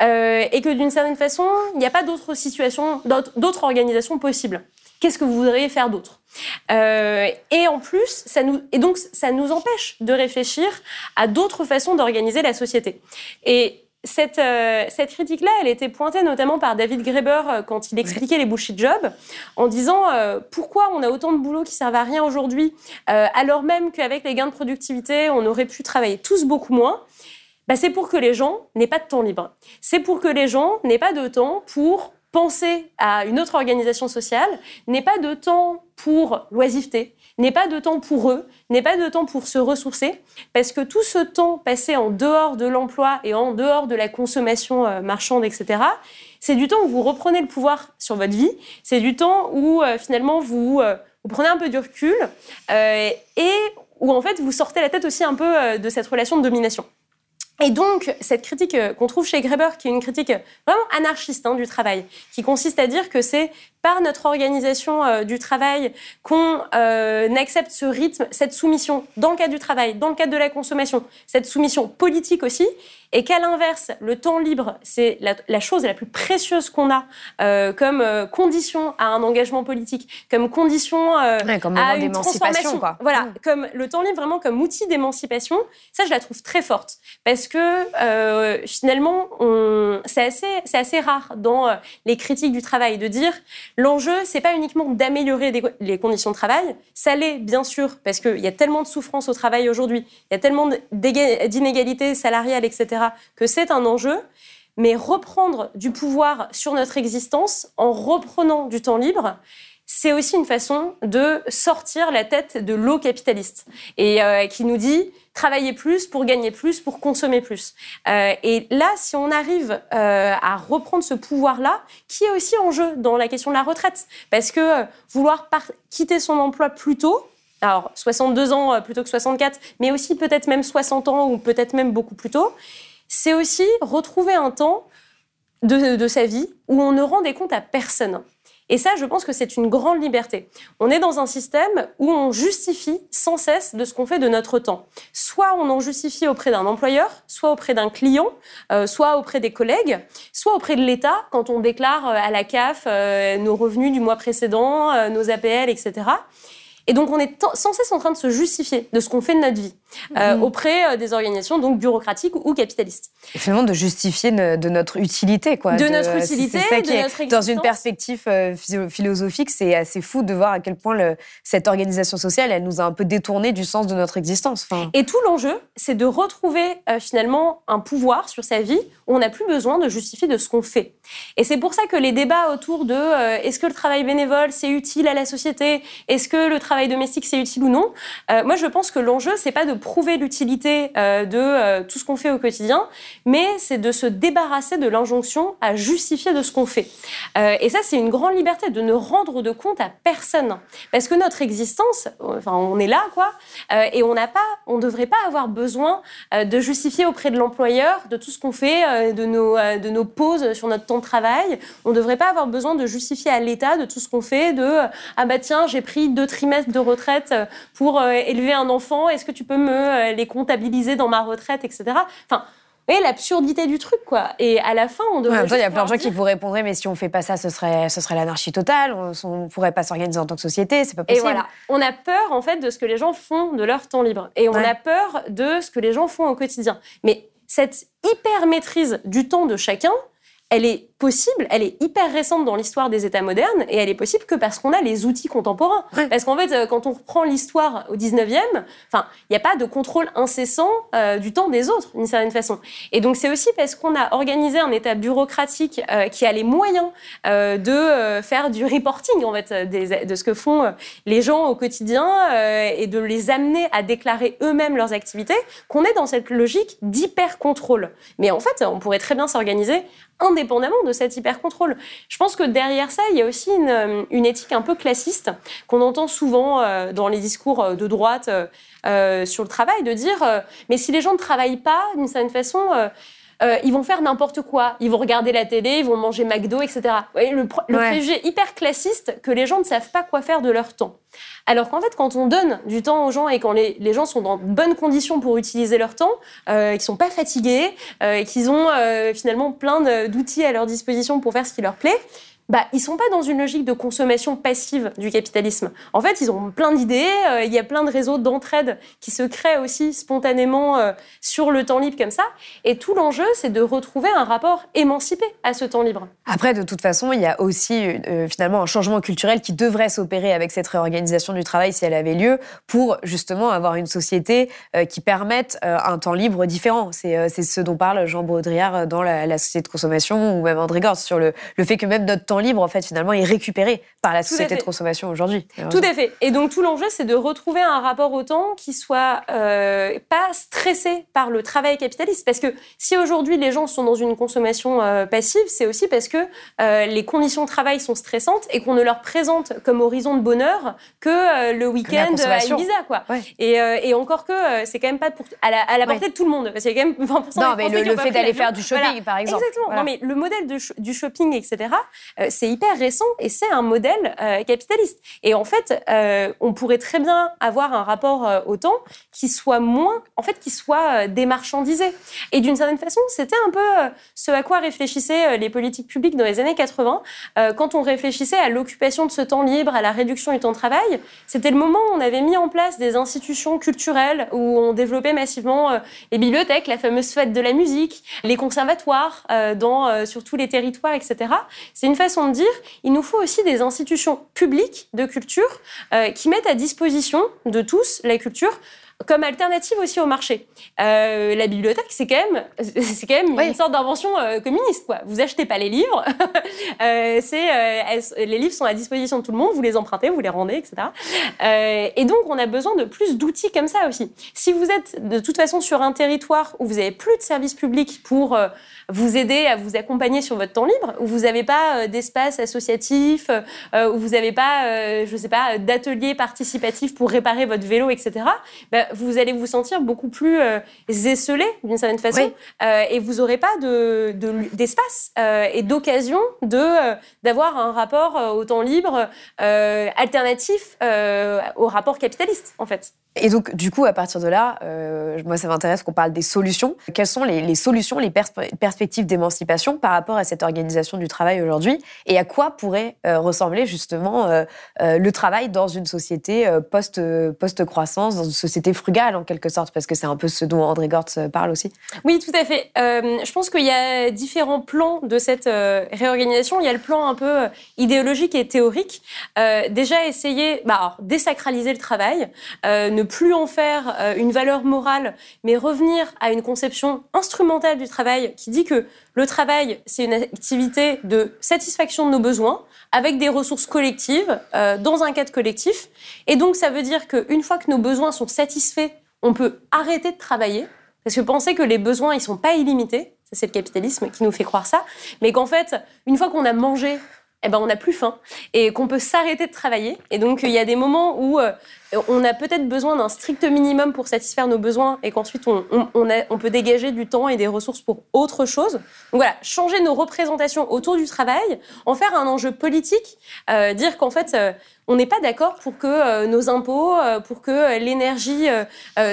et que d'une certaine façon, il n'y a pas d'autres situations, d'autres organisations possibles. Qu'est-ce que vous voudriez faire d'autre Et en plus, ça nous et donc ça nous empêche de réfléchir à d'autres façons d'organiser la société. Et cette, euh, cette critique-là, elle était pointée notamment par David Graeber euh, quand il expliquait les bullshit jobs, en disant euh, pourquoi on a autant de boulot qui servent à rien aujourd'hui, alors même qu'avec les gains de productivité, on aurait pu travailler tous beaucoup moins. Bah, c'est pour que les gens n'aient pas de temps libre. C'est pour que les gens n'aient pas de temps pour penser à une autre organisation sociale, n'aient pas de temps pour l'oisiveté, n'aient pas de temps pour eux, n'aient pas de temps pour se ressourcer, parce que tout ce temps passé en dehors de l'emploi et en dehors de la consommation euh, marchande, etc., c'est du temps où vous reprenez le pouvoir sur votre vie, c'est du temps où euh, finalement vous, euh, vous, prenez un peu du recul et où en fait vous sortez la tête aussi un peu de cette relation de domination. Et donc, cette critique qu'on trouve chez Greber, qui est une critique vraiment anarchiste hein, du travail, qui consiste à dire que c'est par notre organisation euh, du travail qu'on euh, accepte ce rythme, cette soumission dans le cadre du travail, dans le cadre de la consommation, cette soumission politique aussi, et qu'à l'inverse, le temps libre, c'est la, chose la plus précieuse qu'on a euh, comme euh, condition à un engagement politique, comme condition à une transformation. Quoi. Voilà, mmh. comme le temps libre vraiment comme outil d'émancipation, ça je la trouve très forte, parce que finalement, c'est assez, assez rare dans les critiques du travail de dire L'enjeu, c'est pas uniquement d'améliorer les conditions de travail. Ça l'est, bien sûr, parce qu'il y a tellement de souffrance au travail aujourd'hui, il y a tellement d'inégalités salariales, etc., que c'est un enjeu. mais reprendre du pouvoir sur notre existence en reprenant du temps libre, c'est aussi une façon de sortir la tête de l'eau capitaliste et euh, qui nous dit travailler plus pour gagner plus, pour consommer plus. Euh, et là, si on arrive euh, à reprendre ce pouvoir-là, qui est aussi en jeu dans la question de la retraite, parce que vouloir quitter son emploi plus tôt, alors 62 ans plutôt que 64, mais aussi peut-être même 60 ans ou peut-être même beaucoup plus tôt, c'est aussi retrouver un temps de, sa vie où on ne rend des comptes à personne. Et ça, je pense que c'est une grande liberté. On est dans un système où on justifie sans cesse de ce qu'on fait de notre temps. Soit on en justifie auprès d'un employeur, soit auprès d'un client, euh, soit auprès des collègues, soit auprès de l'État quand on déclare euh, à la CAF euh, nos revenus du mois précédent, nos APL, etc. Et donc, on est sans cesse en train de se justifier de ce qu'on fait de notre vie euh, mhm. auprès euh, des organisations donc bureaucratiques ou capitalistes. Et finalement, de justifier de notre utilité, quoi. De, notre utilité, de notre existence. Dans une perspective euh, philosophique, c'est assez fou de voir à quel point le, cette organisation sociale, elle nous a un peu détourné du sens de notre existence. Et tout l'enjeu, c'est de retrouver finalement un pouvoir sur sa vie où on n'a plus besoin de justifier de ce qu'on fait. Et c'est pour ça que les débats autour de est-ce que le travail bénévole, c'est utile à la société? Est-ce que le travail domestique, c'est utile ou non Moi, je pense que l'enjeu, c'est pas de prouver l'utilité euh, de euh, tout ce qu'on fait au quotidien, mais c'est de se débarrasser de l'injonction à justifier de ce qu'on fait. Euh, et ça, c'est une grande liberté de ne rendre de compte à personne, parce que notre existence, enfin, on est là, quoi, et on n'a pas, on devrait pas avoir besoin de justifier auprès de l'employeur de tout ce qu'on fait, de nos, de nos pauses sur notre temps de travail. On ne devrait pas avoir besoin de justifier à l'État de tout ce qu'on fait, de ah bah tiens, j'ai pris deux trimestres de retraite pour élever un enfant. Est-ce que tu peux me euh, les comptabiliser dans ma retraite, etc. Enfin, et l'absurdité du truc, quoi. Et à la fin, on devrait. il y a plein de gens qui vous répondraient, mais si on fait pas ça, ce serait, ce serait l'anarchie totale. On, ne pourrait pas s'organiser en tant que société, c'est pas possible. Et voilà, on a peur en fait de ce que les gens font de leur temps libre, et on a peur de ce que les gens font au quotidien. Mais cette hyper maîtrise du temps de chacun, elle est possible, elle est hyper récente dans l'histoire des États modernes et elle est possible que parce qu'on a les outils contemporains. Parce qu'en fait, euh, quand on reprend l'histoire au 19e, enfin, il n'y a pas de contrôle incessant euh, du temps des autres, d'une certaine façon. Et donc, c'est aussi parce qu'on a organisé un État bureaucratique euh, qui a les moyens de faire du reporting, en fait, de ce que font les gens au quotidien et de les amener à déclarer eux-mêmes leurs activités, qu'on est dans cette logique d'hyper-contrôle. Mais en fait, on pourrait très bien s'organiser indépendamment de cet hyper-contrôle. Je pense que derrière ça, il y a aussi une, euh, éthique un peu classiste qu'on entend souvent euh, dans les discours euh, de droite sur le travail, de dire mais si les gens ne travaillent pas d'une certaine façon, ils vont faire n'importe quoi. Ils vont regarder la télé, ils vont manger McDo, etc. le, le préjugé hyper classiste que les gens ne savent pas quoi faire de leur temps. Alors qu'en fait, quand on donne du temps aux gens et quand les, gens sont dans de bonnes conditions pour utiliser leur temps, euh, qu'ils sont pas fatigués, euh, qu'ils ont euh, finalement plein d'outils à leur disposition pour faire ce qui leur plaît, bah, ils sont pas dans une logique de consommation passive du capitalisme. En fait, ils ont plein d'idées, euh, il y a plein de réseaux d'entraide qui se créent aussi spontanément euh, sur le temps libre comme ça. Et tout l'enjeu, c'est de retrouver un rapport émancipé à ce temps libre. Après, de toute façon, il y a aussi euh, finalement un changement culturel qui devrait s'opérer avec cette réorganisation du travail si elle avait lieu pour justement avoir une société qui permette un temps libre différent. C'est ce dont parle Jean Baudrillard dans la, société de consommation ou même André Gord sur le, le fait que même notre temps libre, en fait, finalement, est récupéré par la société de consommation aujourd'hui. Tout à fait. Et donc, tout l'enjeu, c'est de retrouver un rapport au temps qui soit euh, pas stressé par le travail capitaliste. Parce que si aujourd'hui, les gens sont dans une consommation euh, passive, c'est aussi parce que euh, les conditions de travail sont stressantes et qu'on ne leur présente comme horizon de bonheur que le week-end à Ibiza, quoi. Et, et, encore que c'est quand même pas pour, à, la, à la portée de tout le monde. Parce qu'il y a quand même 20% Non, mais le, fait d'aller faire du shopping, par exemple. Exactement. Non, mais le modèle de, du shopping, etc., c'est hyper récent et c'est un modèle euh, capitaliste. Et en fait, euh, on pourrait très bien avoir un rapport euh, au temps qui soit moins, en fait, qui soit démarchandisé. Et d'une certaine façon, c'était un peu ce à quoi réfléchissaient les politiques publiques dans les années 80, quand on réfléchissait à l'occupation de ce temps libre, à la réduction du temps de travail. C'était le moment où on avait mis en place des institutions culturelles où on développait massivement les bibliothèques, la fameuse fête de la musique, les conservatoires dans, sur tous les territoires, etc. C'est une façon dire, il nous faut aussi des institutions publiques de culture euh, qui mettent à disposition de tous la culture comme alternative aussi au marché. Euh, la bibliothèque, c'est quand même, c'est quand même une sorte d'invention euh, communiste. Quoi. Vous achetez pas les livres, euh, c'est, euh, les livres sont à disposition de tout le monde, vous les empruntez, vous les rendez, etc. Et donc, on a besoin de plus d'outils comme ça aussi. Si vous êtes de toute façon sur un territoire où vous avez plus de services publics pour vous aider à vous accompagner sur votre temps libre, où vous n'avez pas d'espace associatif, où vous n'avez pas, je sais pas, d'atelier participatif pour réparer votre vélo, etc. Ben, vous allez vous sentir beaucoup plus euh, esselé d'une certaine façon, euh, et vous n'aurez pas d'espace de, d'espace euh, et d'occasion de d'avoir un rapport au temps libre alternatif au rapport capitaliste, en fait. Et donc, du coup, à partir de là, euh, moi, ça m'intéresse qu'on parle des solutions. Quelles sont les, les solutions, les pers perspectives d'émancipation par rapport à cette organisation du travail aujourd'hui? Et à quoi pourrait euh, ressembler justement euh, le travail dans une société post, post-croissance, dans une société frugale en quelque sorte Parce que c'est un peu ce dont André Gortz parle aussi. Oui, tout à fait. je pense qu'il y a différents plans de cette réorganisation. Il y a le plan un peu idéologique et théorique. déjà, essayer, bah, désacraliser le travail, ne plus en faire euh, une valeur morale, mais revenir à une conception instrumentale du travail qui dit que le travail, c'est une activité de satisfaction de nos besoins avec des ressources collectives euh, dans un cadre collectif. Et donc, ça veut dire qu'une fois que nos besoins sont satisfaits, on peut arrêter de travailler. Parce que penser que les besoins, ils sont pas illimités, c'est le capitalisme qui nous fait croire ça, mais qu'en fait, une fois qu'on a mangé, eh ben, on n'a plus faim et qu'on peut s'arrêter de travailler. Et donc, il y a des moments où euh, on a peut-être besoin d'un strict minimum pour satisfaire nos besoins et qu'ensuite on, peut dégager du temps et des ressources pour autre chose. Donc voilà, changer nos représentations autour du travail, en faire un enjeu politique, euh, dire qu'en fait euh, on n'est pas d'accord pour que euh, nos impôts, pour que l'énergie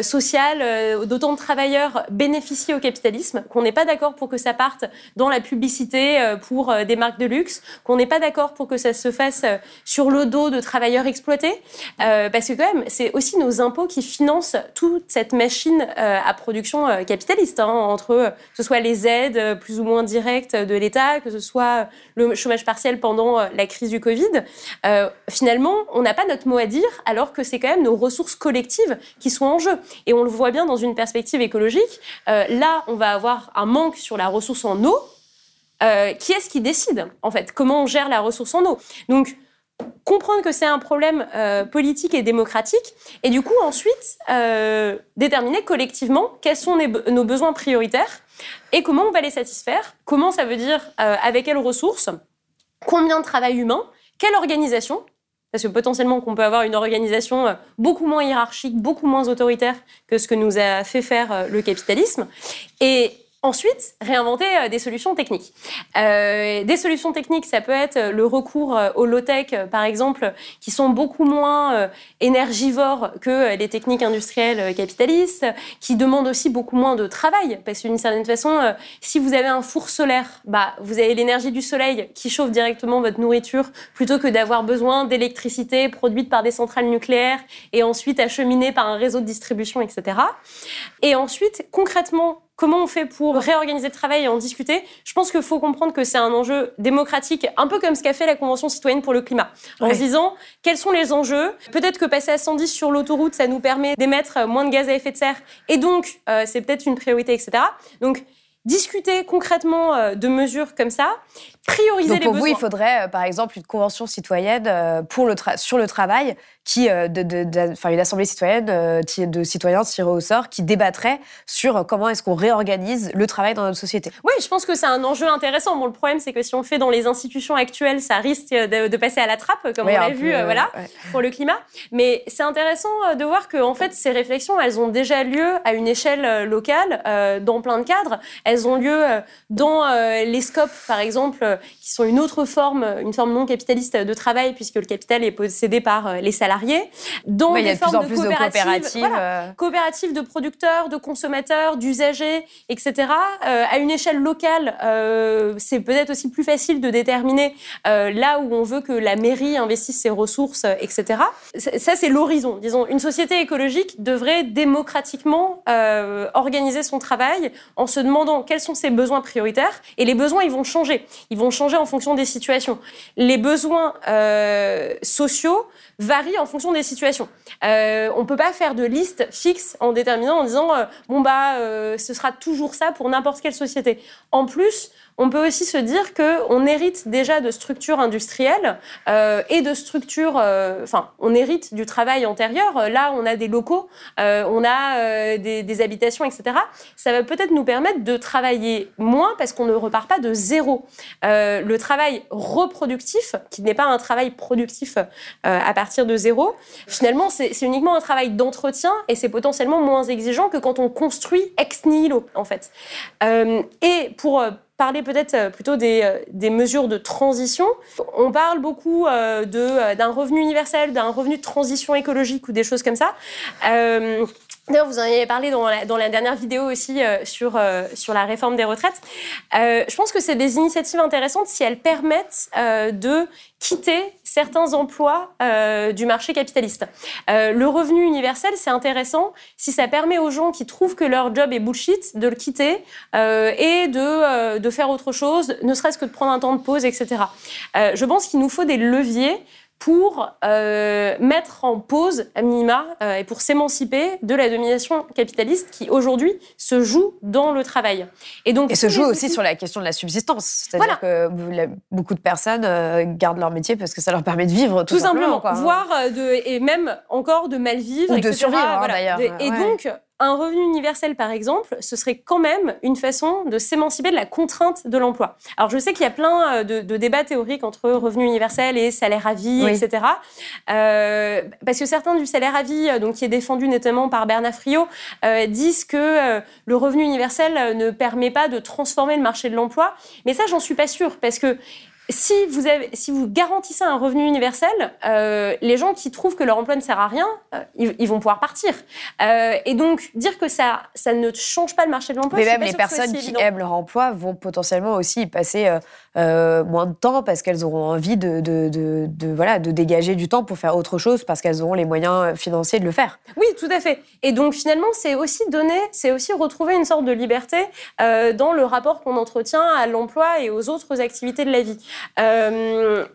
sociale d'autant de travailleurs bénéficie au capitalisme, qu'on n'est pas d'accord pour que ça parte dans la publicité pour des marques de luxe, qu'on n'est pas d'accord pour que ça se fasse sur le dos de travailleurs exploités, parce que c'est aussi nos impôts qui financent toute cette machine euh, à production euh, capitaliste, hein, entre euh, que ce soit les aides plus ou moins directes de l'État, que ce soit le chômage partiel pendant la crise du Covid. finalement, on n'a pas notre mot à dire, alors que c'est quand même nos ressources collectives qui sont en jeu. Et on le voit bien dans une perspective écologique. là, on va avoir un manque sur la ressource en eau. qui est-ce qui décide, en fait Comment on gère la ressource en eau Donc, comprendre que c'est un problème euh, politique et démocratique, et du coup ensuite euh, déterminer collectivement quels sont nos besoins prioritaires et comment on va les satisfaire, comment ça veut dire euh, avec quelles ressources, combien de travail humain, quelle organisation, parce que potentiellement qu'on peut avoir une organisation beaucoup moins hiérarchique, beaucoup moins autoritaire que ce que nous a fait faire le capitalisme, et Ensuite, réinventer euh, des solutions techniques. Euh, des solutions techniques, ça peut être le recours euh, au low-tech, par exemple, qui sont beaucoup moins énergivores que les techniques industrielles capitalistes, qui demandent aussi beaucoup moins de travail, parce qu'une certaine façon, si vous avez un four solaire, bah, vous avez l'énergie du soleil qui chauffe directement votre nourriture, plutôt que d'avoir besoin d'électricité produite par des centrales nucléaires et ensuite acheminée par un réseau de distribution, etc. Et ensuite, concrètement, Comment on fait pour réorganiser le travail et en discuter Je pense qu'il faut comprendre que c'est un enjeu démocratique, un peu comme ce qu'a fait la Convention citoyenne pour le climat, en se disant quels sont les enjeux? Peut-être que passer à 110 sur l'autoroute, ça nous permet d'émettre moins de gaz à effet de serre, et donc euh, c'est peut-être une priorité, etc. Donc discuter concrètement euh, de mesures comme ça, prioriser Donc pour les vous, il faudrait, euh, par exemple, une convention citoyenne pour le sur le travail qui, euh, de, de, enfin, une assemblée citoyenne euh, de citoyens tirés au sort qui débattrait sur comment est-ce qu'on réorganise le travail dans notre société. Oui, je pense que c'est un enjeu intéressant. Bon, le problème, c'est que si on le fait dans les institutions actuelles, ça risque de, passer à la trappe, comme on l'a vu, euh, voilà, pour le climat. Mais c'est intéressant de voir que, en fait, ces réflexions, elles ont déjà lieu à une échelle locale, dans plein de cadres. Elles ont lieu dans les scopes, par exemple, qui sont une autre forme, une forme non capitaliste de travail, puisque le capital est possédé par les salariés dans des formes de, coopératives, euh. coopératives, de producteurs, de consommateurs, d'usagers, etc. Euh, à une échelle locale, euh, c'est peut-être aussi plus facile de déterminer là où on veut que la mairie investisse ses ressources, etc. Ça, c'est l'horizon. Disons, une société écologique devrait démocratiquement organiser son travail en se demandant quels sont ses besoins prioritaires. Et les besoins, ils vont changer. Ils vont changer en fonction des situations. Les besoins sociaux varient en fonction des situations. Euh, on peut pas faire de liste fixe en déterminant en disant euh, bon bah euh, ce sera toujours ça pour n'importe quelle société. En plus, on peut aussi se dire qu'on hérite déjà de structures industrielles euh, et de structures, euh, enfin, on hérite du travail antérieur. Là, on a des locaux, euh, on a euh, des, habitations, etc. Ça va peut-être nous permettre de travailler moins parce qu'on ne repart pas de zéro. Euh, le travail reproductif, qui n'est pas un travail productif euh, à partir de zéro, finalement, c'est uniquement un travail d'entretien et c'est potentiellement moins exigeant que quand on construit ex nihilo, en fait. Euh, et pour euh, parler peut-être euh, plutôt des, euh, des, mesures de transition. On parle beaucoup euh, d'un revenu universel, d'un revenu de transition écologique ou des choses comme ça. D'ailleurs, vous en avez parlé dans la, dernière vidéo aussi euh, sur, euh, sur la réforme des retraites. Euh, je pense que c'est des initiatives intéressantes si elles permettent de quitter certains emplois du marché capitaliste. Le revenu universel, c'est intéressant si ça permet aux gens qui trouvent que leur job est bullshit de le quitter et de, de faire autre chose, ne serait-ce que de prendre un temps de pause, etc. Je pense qu'il nous faut des leviers pour euh, mettre en pause, à minima, euh, et pour s'émanciper de la domination capitaliste qui, aujourd'hui, se joue dans le travail. Et, donc, et se joue aussi sur la question de la subsistance. C'est-à-dire voilà. que beaucoup de personnes euh, gardent leur métier parce que ça leur permet de vivre, tout, tout simplement. simplement quoi. Voire, de, et même encore de mal vivre. Ou etc. de survivre, hein, voilà. d'ailleurs. Et ouais. donc, un revenu universel, par exemple, ce serait quand même une façon de s'émanciper de la contrainte de l'emploi. Alors, je sais qu'il y a plein de, de, débats théoriques entre revenu universel et salaire à vie, oui. etc. Euh, parce que certains du salaire à vie, donc qui est défendu notamment par Bernard Friot, euh, disent que euh, le revenu universel ne permet pas de transformer le marché de l'emploi. Mais ça, j'en suis pas sûre, parce que si vous, avez, si vous garantissez un revenu universel, euh, les gens qui trouvent que leur emploi ne sert à rien, euh, ils, ils, vont pouvoir partir. Euh, et donc, dire que ça, ça ne change pas le marché de l'emploi, Mais même les personnes qui évident. aiment leur emploi vont potentiellement aussi y passer moins de temps parce qu'elles auront envie de, de, de, de, voilà, de dégager du temps pour faire autre chose parce qu'elles auront les moyens financiers de le faire. Oui, tout à fait. Et donc, finalement, c'est aussi donner, c'est aussi retrouver une sorte de liberté dans le rapport qu'on entretient à l'emploi et aux autres activités de la vie. Euh,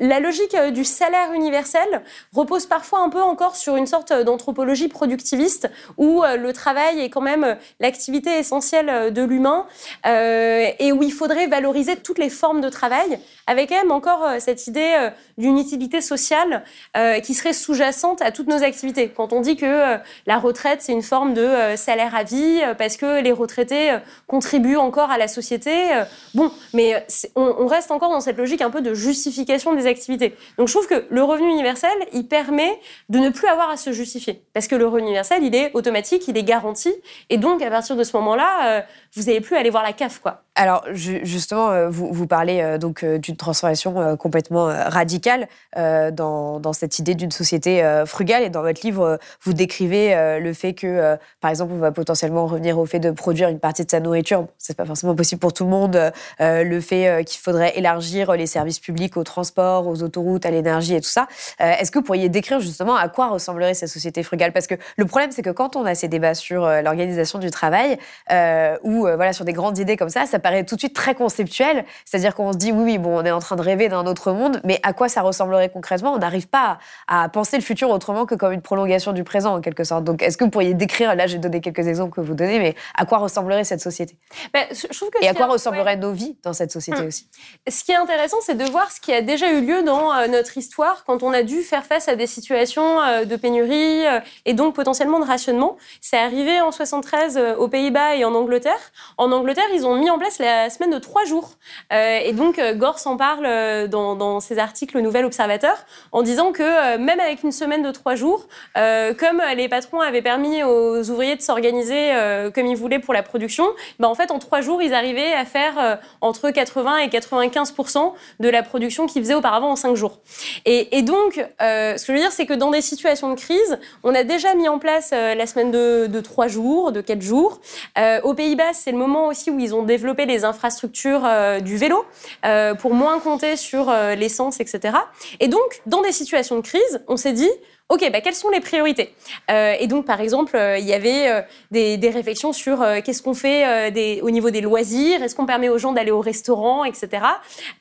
la logique euh, du salaire universel repose parfois un peu encore sur une sorte d'anthropologie productiviste où euh, le travail est quand même l'activité essentielle de l'humain euh, et où il faudrait valoriser toutes les formes de travail avec même encore euh, cette idée d'une utilité sociale euh, qui serait sous-jacente à toutes nos activités. Quand on dit que euh, la retraite c'est une forme de euh, salaire à vie parce que les retraités euh, contribuent encore à la société, euh, bon, mais on, reste encore dans cette logique un peu de justification des activités. Donc je trouve que le revenu universel, il permet de ne plus avoir à se justifier. Parce que le revenu universel, il est automatique, il est garanti. Et donc, à partir de ce moment-là, euh, vous n'allez plus aller voir la CAF, quoi. Alors, justement, euh, vous, parlez donc euh, d'une transformation complètement radicale euh, dans, cette idée d'une société euh, frugale. Et dans votre livre, vous décrivez euh, le fait que, par exemple, on va potentiellement revenir au fait de produire une partie de sa nourriture. Bon, c'est pas forcément possible pour tout le monde. Euh, le fait qu'il faudrait élargir les services publics au transport, aux autoroutes, à l'énergie et tout ça. Euh, Est-ce que vous pourriez décrire justement à quoi ressemblerait cette société frugale? Parce que le problème, c'est que quand on a ces débats sur euh, l'organisation du travail euh, ou voilà sur des grandes idées comme ça, ça paraît tout de suite très conceptuel. C'est-à-dire qu'on se dit oui, oui, bon, on est en train de rêver d'un autre monde, mais à quoi ça ressemblerait concrètement? On n'arrive pas à, à, penser le futur autrement que comme une prolongation du présent en quelque sorte. Donc, est-ce que vous pourriez décrire Là, j'ai donné quelques exemples que vous donnez, mais à quoi ressemblerait cette société? Ben, je trouve que Et à quoi ressembleraient ouais. nos vies dans cette société hum. aussi? Ce qui est intéressant, c'est de voir ce qui a déjà eu lieu dans euh, notre histoire quand on a dû faire face à des situations euh, de pénurie euh, et donc potentiellement de rationnement. C'est arrivé en 73 euh, aux Pays-Bas et en Angleterre. En Angleterre, ils ont mis en place la semaine de trois jours. Euh, et donc, Gore s'en parle dans, dans, ses articles au Nouvel Observateur en disant que euh, même avec une semaine de trois jours, euh, comme les patrons avaient permis aux ouvriers de s'organiser euh, comme ils voulaient pour la production, ben, en fait, en trois jours, ils arrivaient à faire euh, entre 80 et 95% de la production qu'ils faisaient auparavant en cinq jours. Et, donc, euh, ce que je veux dire, c'est que dans des situations de crise, on a déjà mis en place euh, la semaine de, de trois jours, de quatre jours. Euh, aux Pays-Bas, c'est le moment aussi où ils ont développé les infrastructures euh, du vélo euh, pour moins compter sur euh, l'essence, etc. Et donc, dans des situations de crise, on s'est dit, OK, bah, quelles sont les priorités? Euh, Et donc, par exemple, euh, il y avait euh, des, des, réflexions sur euh, qu'est-ce qu'on fait au niveau des loisirs, est-ce qu'on permet aux gens d'aller au restaurant, etc.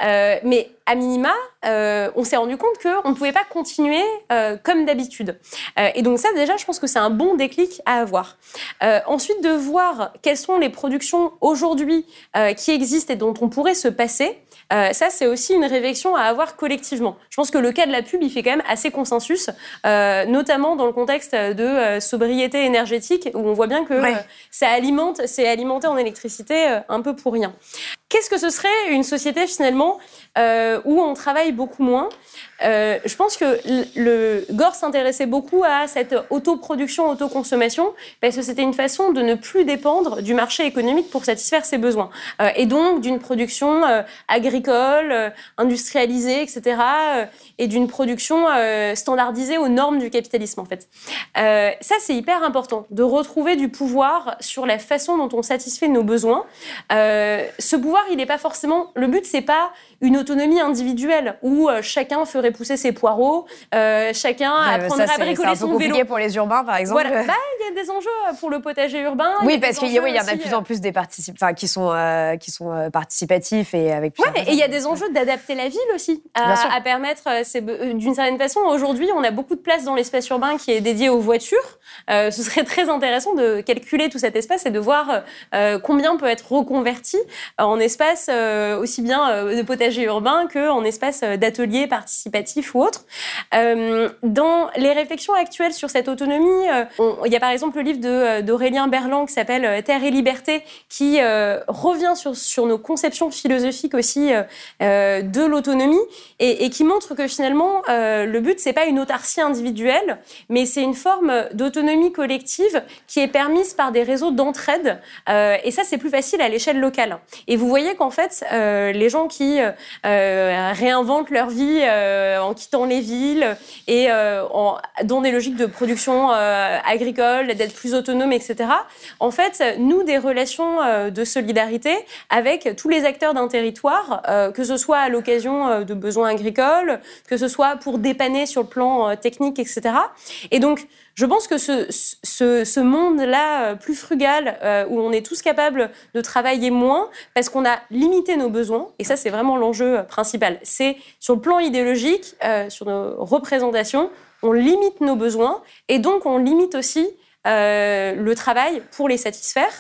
mais à minima, on s'est rendu compte qu'on ne pouvait pas continuer comme d'habitude. et donc ça, déjà, je pense que c'est un bon déclic à avoir. ensuite, de voir quelles sont les productions aujourd'hui qui existent et dont on pourrait se passer. Euh, ça, c'est aussi une réflexion à avoir collectivement. Je pense que le cas de la pub, il fait quand même assez consensus, euh, notamment dans le contexte de euh, sobriété énergétique, où on voit bien que ouais. ça alimente, c'est alimenté en électricité un peu pour rien. Qu'est-ce que ce serait une société finalement euh, où on travaille beaucoup moins euh, Je pense que le, Gore s'intéressait beaucoup à cette autoproduction, autoconsommation, parce que c'était une façon de ne plus dépendre du marché économique pour satisfaire ses besoins, euh, et donc d'une production agricole, industrialisée, etc., et d'une production standardisée aux normes du capitalisme en fait. ça, c'est hyper important de retrouver du pouvoir sur la façon dont on satisfait nos besoins. ce pouvoir il n'est pas forcément. Le but, c'est pas une autonomie individuelle où euh, chacun ferait pousser ses poireaux, euh, chacun ouais, apprendrait ça, à bricoler son vélo. C'est pour les urbains, par exemple. Voilà. Bah, il y a des enjeux pour le potager urbain. Oui, parce qu'il y, oui, y, en a de plus en plus des qui sont euh, qui sont participatifs et avec. Ouais, et il y a des enjeux d'adapter la ville aussi, à, à permettre. D'une certaine façon, aujourd'hui, on a beaucoup de place dans l'espace urbain qui est dédié aux voitures. ce serait très intéressant de calculer tout cet espace et de voir combien peut être reconverti en espace aussi bien de potager urbain qu'en espace d'ateliers participatifs ou autres. Euh, dans les réflexions actuelles sur cette autonomie, euh, on, il y a par exemple le livre d'Aurélien Berland qui s'appelle euh, Terre et liberté, qui euh, revient sur, nos conceptions philosophiques aussi euh, de l'autonomie et, et, qui montre que finalement le but c'est pas une autarcie individuelle, mais c'est une forme d'autonomie collective qui est permise par des réseaux d'entraide. et ça c'est plus facile à l'échelle locale. Et vous voyez qu'en fait les gens qui euh, réinventent leur vie euh, en quittant les villes et euh, dans des logiques de production euh, agricole, d'être plus autonome, etc. En fait, nous, des relations euh, de solidarité avec tous les acteurs d'un territoire, euh, que ce soit à l'occasion de besoins agricoles, que ce soit pour dépanner sur le plan technique, etc. Et donc, je pense que ce, monde-là plus frugal, euh, où on est tous capables de travailler moins, parce qu'on a limité nos besoins, et ça c'est vraiment l'enjeu principal, c'est sur le plan idéologique, euh, sur nos représentations, on limite nos besoins, et donc on limite aussi euh, le travail pour les satisfaire.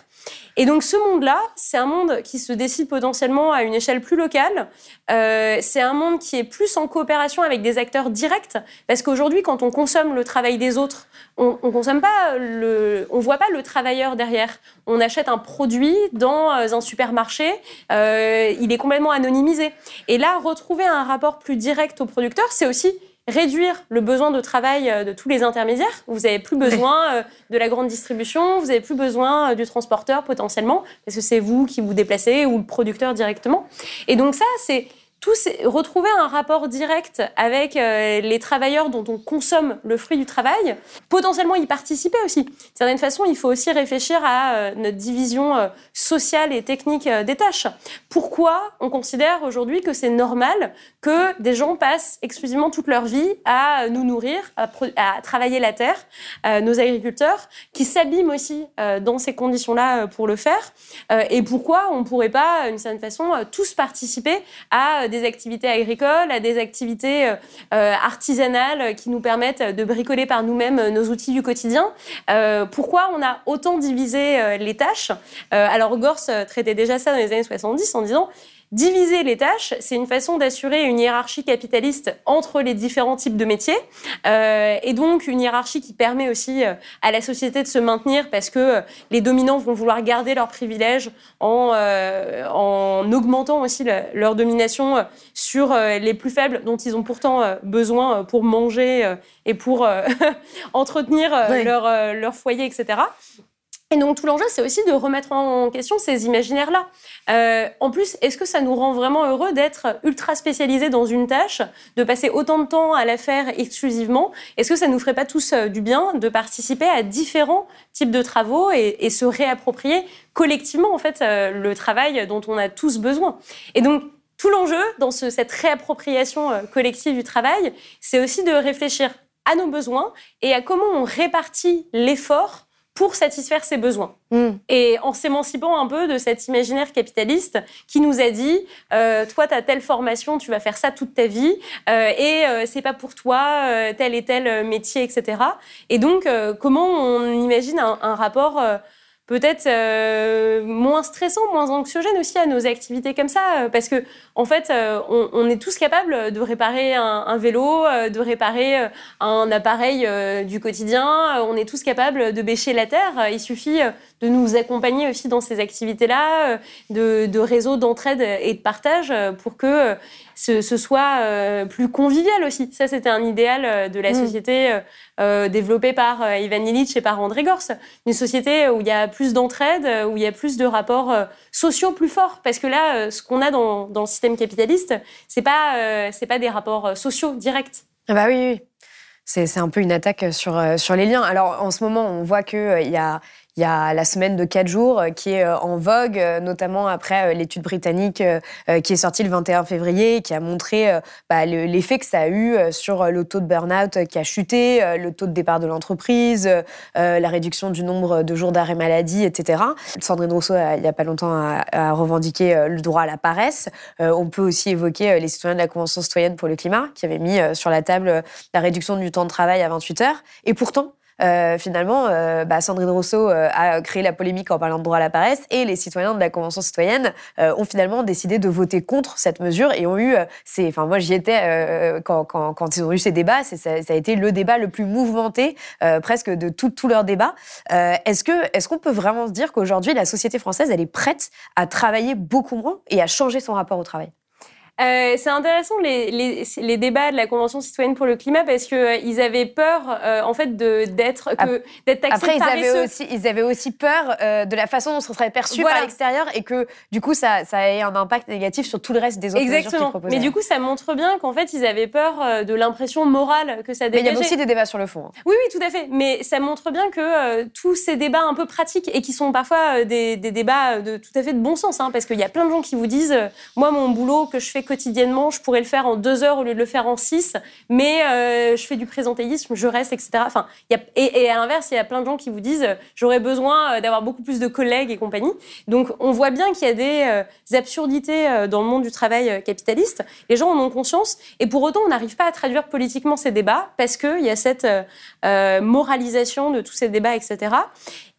Et donc ce monde-là, c'est un monde qui se décide potentiellement à une échelle plus locale. Euh, c'est un monde qui est plus en coopération avec des acteurs directs, parce qu'aujourd'hui, quand on consomme le travail des autres, on, on consomme pas le, on voit pas le travailleur derrière. On achète un produit dans euh, un supermarché, euh, il est complètement anonymisé. Et là, retrouver un rapport plus direct au producteur, c'est aussi réduire le besoin de travail euh, de tous les intermédiaires. Vous n'avez plus besoin euh, de la grande distribution, vous n'avez plus besoin euh, du transporteur potentiellement, parce que c'est vous qui vous déplacez ou le producteur directement. Et donc ça, c'est retrouver un rapport direct avec euh, les travailleurs dont on consomme le fruit du travail, potentiellement y participer aussi. De certaine façon, il faut aussi réfléchir à euh, notre division euh, sociale et technique des tâches. Pourquoi on considère aujourd'hui que c'est normal que des gens passent exclusivement toute leur vie à nous nourrir, à travailler la terre, nos agriculteurs, qui s'abîment aussi dans ces conditions-là pour le faire, et pourquoi on ne pourrait pas, d'une certaine façon, tous participer à des activités agricoles, à des activités euh, artisanales qui nous permettent de bricoler par nous-mêmes nos outils du quotidien. Euh, pourquoi on a autant divisé euh, les tâches? Alors Gors traitait déjà ça dans les années 70 en disant Diviser les tâches, c'est une façon d'assurer une hiérarchie capitaliste entre les différents types de métiers, euh, et donc une hiérarchie qui permet aussi euh, à la société de se maintenir parce que euh, les dominants vont vouloir garder leurs privilèges en, euh, en augmentant aussi le, leur domination sur les plus faibles dont ils ont pourtant besoin pour manger et pour entretenir oui. leur, leur foyer, etc. Et donc tout l'enjeu, c'est aussi de remettre en question ces imaginaires-là. Euh, en plus, est-ce que ça nous rend vraiment heureux d'être ultra spécialisé dans une tâche, de passer autant de temps à la faire exclusivement? Est-ce que ça nous ferait pas tous euh, du bien de participer à différents types de travaux et, se réapproprier collectivement en fait euh, le travail dont on a tous besoin? Et donc tout l'enjeu dans ce, cette réappropriation euh, collective du travail, c'est aussi de réfléchir à nos besoins et à comment on répartit l'effort pour satisfaire ses besoins. Mm. Et en s'émancipant un peu de cet imaginaire capitaliste qui nous a dit euh, toi, tu as telle formation, tu vas faire ça toute ta vie, euh, et euh, c'est pas pour toi tel et tel métier, etc. Et donc, comment on imagine un, un rapport peut-être euh, moins stressant, moins anxiogène aussi à nos activités comme ça, euh, parce que en fait, euh, on, est tous capables de réparer un, vélo, de réparer un appareil du quotidien. On est tous capables de bêcher la terre. Il suffit de nous accompagner aussi dans ces activités-là, de, de réseaux d'entraide et de partage pour que ce, soit plus convivial aussi. Ça, c'était un idéal de la mm. société développée par Ivan Illich et par André Gors. Une société où il y a plus d'entraide, euh, où il y a plus de rapports euh, sociaux plus forts. Parce que là, euh, ce qu'on a dans, le système capitaliste, c'est pas, c'est pas des rapports sociaux directs. Ah bah oui, oui. C'est un peu une attaque sur, sur les liens. Alors en ce moment, on voit qu'il y a il y a la semaine de 4 jours euh, qui est euh, en vogue, euh, notamment après l'étude britannique qui est sortie le 21 février, qui a montré bah, l'effet que ça a eu sur le taux de burn-out qui a chuté, le taux de départ de l'entreprise, la réduction du nombre de jours d'arrêt maladie, etc. Sandrine Rousseau, il n'y a pas longtemps, a, revendiqué le droit à la paresse. On peut aussi évoquer les citoyens de la Convention citoyenne pour le climat, qui avaient mis sur la table la réduction du temps de travail à 28 heures. Et pourtant, euh, finalement, euh, bah, Sandrine Rousseau euh, a créé la polémique en parlant de droit à la paresse et les citoyens de la Convention citoyenne ont finalement décidé de voter contre cette mesure et ont eu, enfin moi j'y étais quand, quand, quand, ils ont eu ces débats, ça, ça, a été le débat le plus mouvementé presque de tous tout leurs débats. est-ce que est-ce qu'on peut vraiment se dire qu'aujourd'hui la société française elle est prête à travailler beaucoup moins et à changer son rapport au travail? Euh, c'est intéressant les, les, les, débats de la Convention citoyenne pour le climat parce que euh, ils avaient peur euh, en fait d'être taxés Après ils avaient aussi ils avaient aussi peur de la façon dont ce serait perçu par l'extérieur et que du coup ça ça ait un impact négatif sur tout le reste des autres Exactement. mesures Mais du coup ça montre bien qu'en fait ils avaient peur de l'impression morale que ça dégageait. Mais il y a aussi des débats sur le fond. Hein. Oui oui tout à fait. Mais ça montre bien que tous ces débats un peu pratiques et qui sont parfois des, des, débats de tout à fait de bon sens hein, parce qu'il y a plein de gens qui vous disent moi mon boulot que je fais quotidiennement, je pourrais le faire en deux heures au lieu de le faire en six, mais euh, je fais du présentéisme, je reste, etc. Enfin, et, à l'inverse, il y a plein de gens qui vous disent j'aurais besoin euh, d'avoir beaucoup plus de collègues et compagnie. Donc, on voit bien qu'il y a des, euh, absurdités dans le monde du travail capitaliste. Les gens en ont conscience, et pour autant, on n'arrive pas à traduire politiquement ces débats parce qu'il y a cette moralisation de tous ces débats, etc.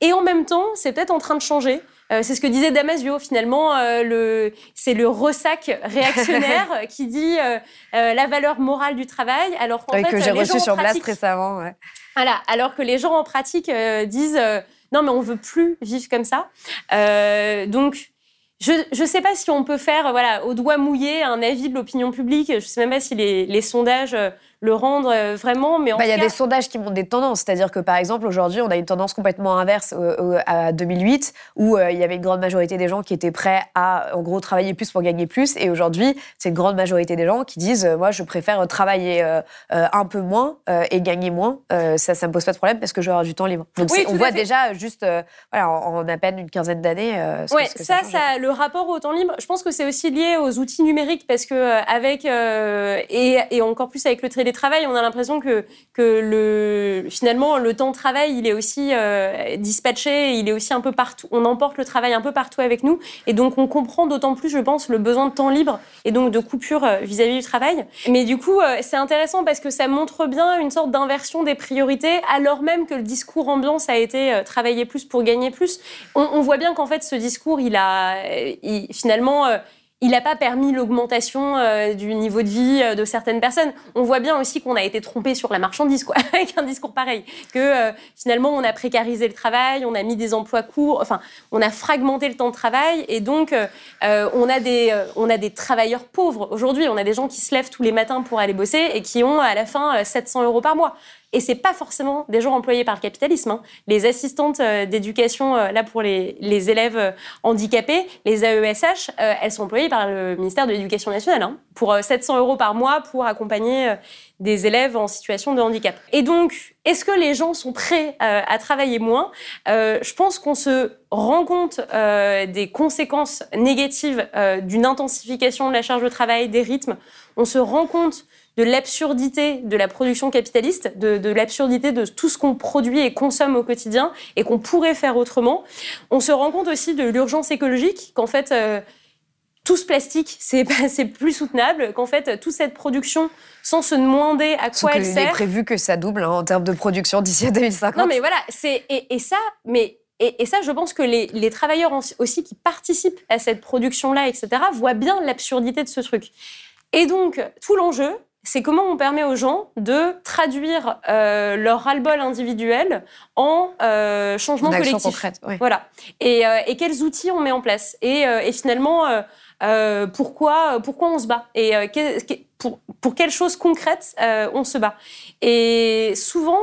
Et en même temps, c'est peut-être en train de changer. Euh, c'est ce que disait Damasio, finalement, euh, c'est le ressac réactionnaire qui dit euh, la valeur morale du travail, alors qu'en fait, que j'ai reçu sur Blast récemment. Voilà, alors que les gens en pratique disent non, mais on veut plus vivre comme ça. donc, je ne sais pas si on peut faire, voilà, au doigt mouillé, un avis de l'opinion publique. Je ne sais même pas si les, les sondages le rendre euh, vraiment. Mais bah, il y a des sondages qui montrent des tendances. C'est-à-dire que, par exemple, aujourd'hui, on a une tendance complètement inverse à 2008, où euh, il y avait une grande majorité des gens qui étaient prêts à, en gros, travailler plus pour gagner plus. Et aujourd'hui, c'est une grande majorité des gens qui disent, euh, moi, je préfère travailler un peu moins et gagner moins. ça, ça me pose pas de problème parce que je vais avoir du temps libre. Donc, on voit déjà juste, voilà, en, à peine une quinzaine d'années. oui, ça, ça, le rapport au temps libre, je pense que c'est aussi lié aux outils numériques parce que avec et, et, encore plus avec le trading travail, on a l'impression que, que le, finalement, le temps de travail, il est aussi euh, dispatché, il est aussi un peu partout. On emporte le travail un peu partout avec nous. Et donc, on comprend d'autant plus, je pense, le besoin de temps libre et donc de coupure euh, vis-à-vis du travail. Mais du coup, euh, c'est intéressant parce que ça montre bien une sorte d'inversion des priorités, alors même que le discours ambiant, ça a été travailler plus pour gagner plus. On, voit bien qu'en fait, ce discours, il a finalement il n'a pas permis l'augmentation euh, du niveau de vie euh, de certaines personnes. On voit bien aussi qu'on a été trompé sur la marchandise, quoi, avec un discours pareil. Que euh, finalement, on a précarisé le travail, on a mis des emplois courts, enfin, on a fragmenté le temps de travail, et donc on a des on a des travailleurs pauvres. Aujourd'hui, on a des gens qui se lèvent tous les matins pour aller bosser et qui ont à la fin 700 euros par mois. Et c'est pas forcément des gens employés par le capitalisme. Hein. Les assistantes euh, d'éducation, euh, là pour les, élèves euh, handicapés, les AESH, elles sont employées par le ministère de l'Éducation nationale hein, pour 700 euros par mois pour accompagner des élèves en situation de handicap. Et donc, est-ce que les gens sont prêts à travailler moins? Je pense qu'on se rend compte des conséquences négatives d'une intensification de la charge de travail, des rythmes. On se rend compte de l'absurdité de la production capitaliste, de, l'absurdité de tout ce qu'on produit et consomme au quotidien et qu'on pourrait faire autrement. On se rend compte aussi de l'urgence écologique, qu'en fait, euh, tout ce plastique, c'est plus soutenable, qu'en fait, toute cette production, sans se demander à quoi elle sert. Il est prévu que ça double hein, en termes de production d'ici à 2050. Non, mais voilà, c'est et, et, ça, mais et, ça, je pense que les, les, travailleurs aussi qui participent à cette production-là, etc., voient bien l'absurdité de ce truc. Et donc, tout l'enjeu, c'est comment on permet aux gens de traduire euh, leur ras-le-bol individuel en euh, changement collectif. Concrète, Voilà. Et, euh, et, quels outils on met en place. Et, euh, et finalement, pourquoi, pourquoi on se bat Et pour, pour quelles choses concrètes on se bat Et souvent,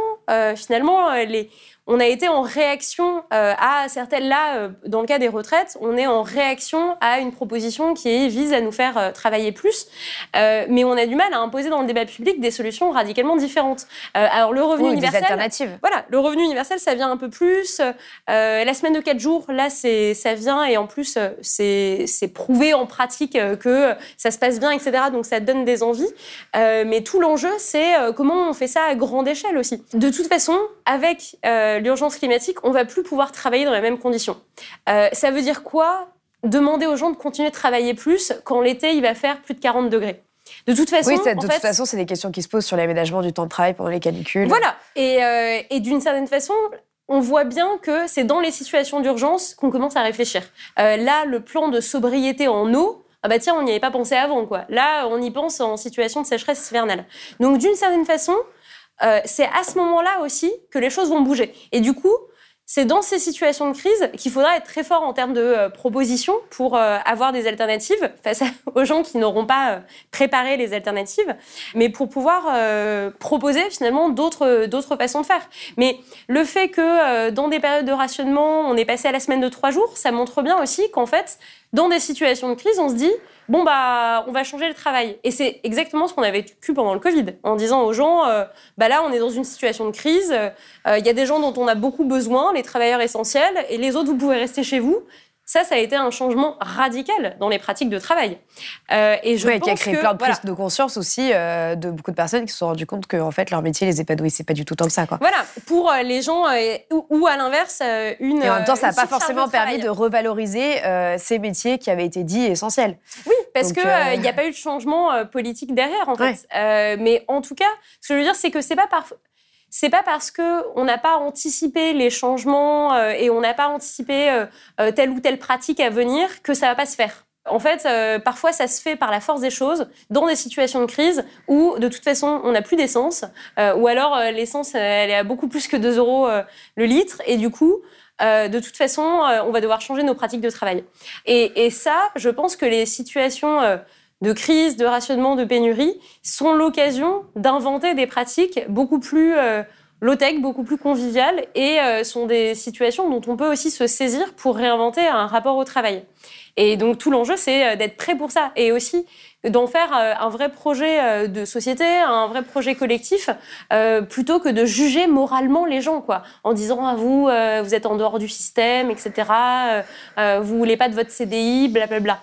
finalement, les on a été en réaction euh, à certaines, là, euh, dans le cas des retraites, on est en réaction à une proposition qui vise à nous faire euh, travailler plus, mais on a du mal à imposer dans le débat public des solutions radicalement différentes. alors le revenu universel, des alternatives. Voilà, le revenu universel, ça vient un peu plus. la semaine de 4 jours, là, ça vient et en plus, c'est prouvé en pratique que ça se passe bien, etc. Donc ça donne des envies. mais tout l'enjeu, c'est comment on fait ça à grande échelle aussi. De toute façon, avec euh, l'urgence climatique, on va plus pouvoir travailler dans les mêmes conditions. Euh, ça veut dire quoi? Demander aux gens de continuer de travailler plus quand l'été, il va faire plus de 40 degrés. De toute façon, oui, de toute façon, c'est des questions qui se posent sur l'aménagement du temps de travail pendant les canicules. Voilà. Et, euh, et d'une certaine façon, on voit bien que c'est dans les situations d'urgence qu'on commence à réfléchir. là, le plan de sobriété en eau, ah bah tiens, on n'y avait pas pensé avant, quoi. Là, on y pense en situation de sécheresse hivernale. Donc, d'une certaine façon, euh, c'est à ce moment-là aussi que les choses vont bouger. Et du coup, c'est dans ces situations de crise qu'il faudra être très fort en termes de euh, propositions pour euh, avoir des alternatives face aux gens qui n'auront pas préparé les alternatives, mais pour pouvoir proposer finalement d'autres d'autres façons de faire. Mais le fait que dans des périodes de rationnement, on est passé à la semaine de trois jours, ça montre bien aussi qu'en fait, dans des situations de crise, on se dit bon bah on va changer le travail. Et c'est exactement ce qu'on avait vécu pendant le Covid, en disant aux gens euh, bah là on est dans une situation de crise, euh, il y a des gens dont on a beaucoup besoin, les travailleurs essentiels, et les autres vous pouvez rester chez vous. Ça, ça a été un changement radical dans les pratiques de travail. Euh, et je pense qui a créé plein de prises de conscience aussi euh, de beaucoup de personnes qui se sont rendues compte que en fait leur métier les épanouissait pas du tout tant que ça. Quoi. Voilà, pour euh, les gens ou, à l'inverse une. Et en même temps, ça n'a pas forcément permis de revaloriser ces métiers qui avaient été dits essentiels. Oui, parce qu'il n'y a pas eu de changement politique derrière en fait. mais en tout cas, ce que je veux dire, c'est que c'est pas parfois c'est pas parce que on n'a pas anticipé les changements euh, et on n'a pas anticipé euh, euh, telle ou telle pratique à venir que ça va pas se faire. En fait, parfois, ça se fait par la force des choses, dans des situations de crise où, de toute façon, on n'a plus d'essence, ou alors l'essence, elle est à beaucoup plus que 2 euros le litre, et du coup, de toute façon, on va devoir changer nos pratiques de travail. Et, et ça, je pense que les situations de crise, de rationnement, de pénurie, sont l'occasion d'inventer des pratiques beaucoup plus euh, low-tech, beaucoup plus conviviales, et euh, sont des situations dont on peut aussi se saisir pour réinventer un rapport au travail. Et donc tout l'enjeu, c'est euh, d'être prêt pour ça, et aussi d'en faire euh, un vrai projet euh, de société, un vrai projet collectif, euh, plutôt que de juger moralement les gens, quoi, en disant à ah, vous, vous êtes en dehors du système, etc. Euh, vous voulez pas de votre CDI, blablabla.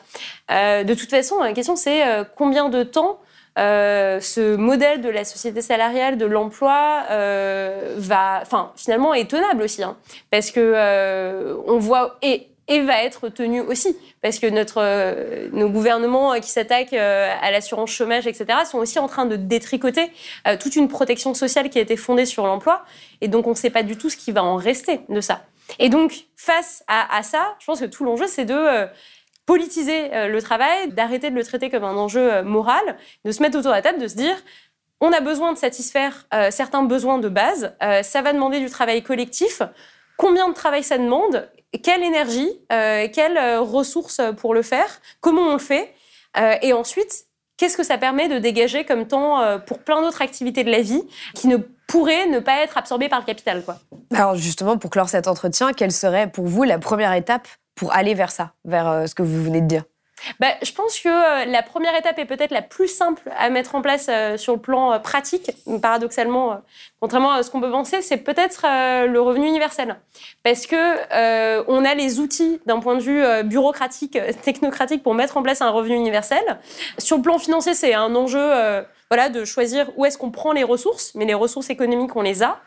de toute façon, la question c'est combien de temps ce modèle de la société salariale, de l'emploi, va, enfin, finalement, est tenable aussi, hein, parce que on voit et et va être tenu aussi. Parce que notre, euh, nos gouvernements qui s'attaquent euh, à l'assurance chômage, etc., sont aussi en train de détricoter euh, toute une protection sociale qui a été fondée sur l'emploi. Et donc, on ne sait pas du tout ce qui va en rester de ça. Et donc, face à, ça, je pense que tout l'enjeu, c'est de politiser le travail, d'arrêter de le traiter comme un enjeu moral, de se mettre autour de la table, de se dire on a besoin de satisfaire certains besoins de base, ça va demander du travail collectif. Combien de travail ça demande quelle énergie, euh, quelles euh, ressources pour le faire, comment on le fait, euh, et ensuite, qu'est-ce que ça permet de dégager comme temps pour plein d'autres activités de la vie qui ne pourraient ne pas être absorbées par le capital. Quoi. Alors justement, pour clore cet entretien, quelle serait pour vous la première étape pour aller vers ça, vers ce que vous venez de dire? Bah, je pense que euh, la première étape est peut-être la plus simple à mettre en place euh, sur le plan euh, pratique. Paradoxalement, contrairement à ce qu'on peut penser, c'est peut-être le revenu universel. Parce que on a les outils d'un point de vue bureaucratique, technocratique pour mettre en place un revenu universel. Sur le plan financier, c'est un enjeu voilà, de choisir où est-ce qu'on prend les ressources, mais les ressources économiques, on les a.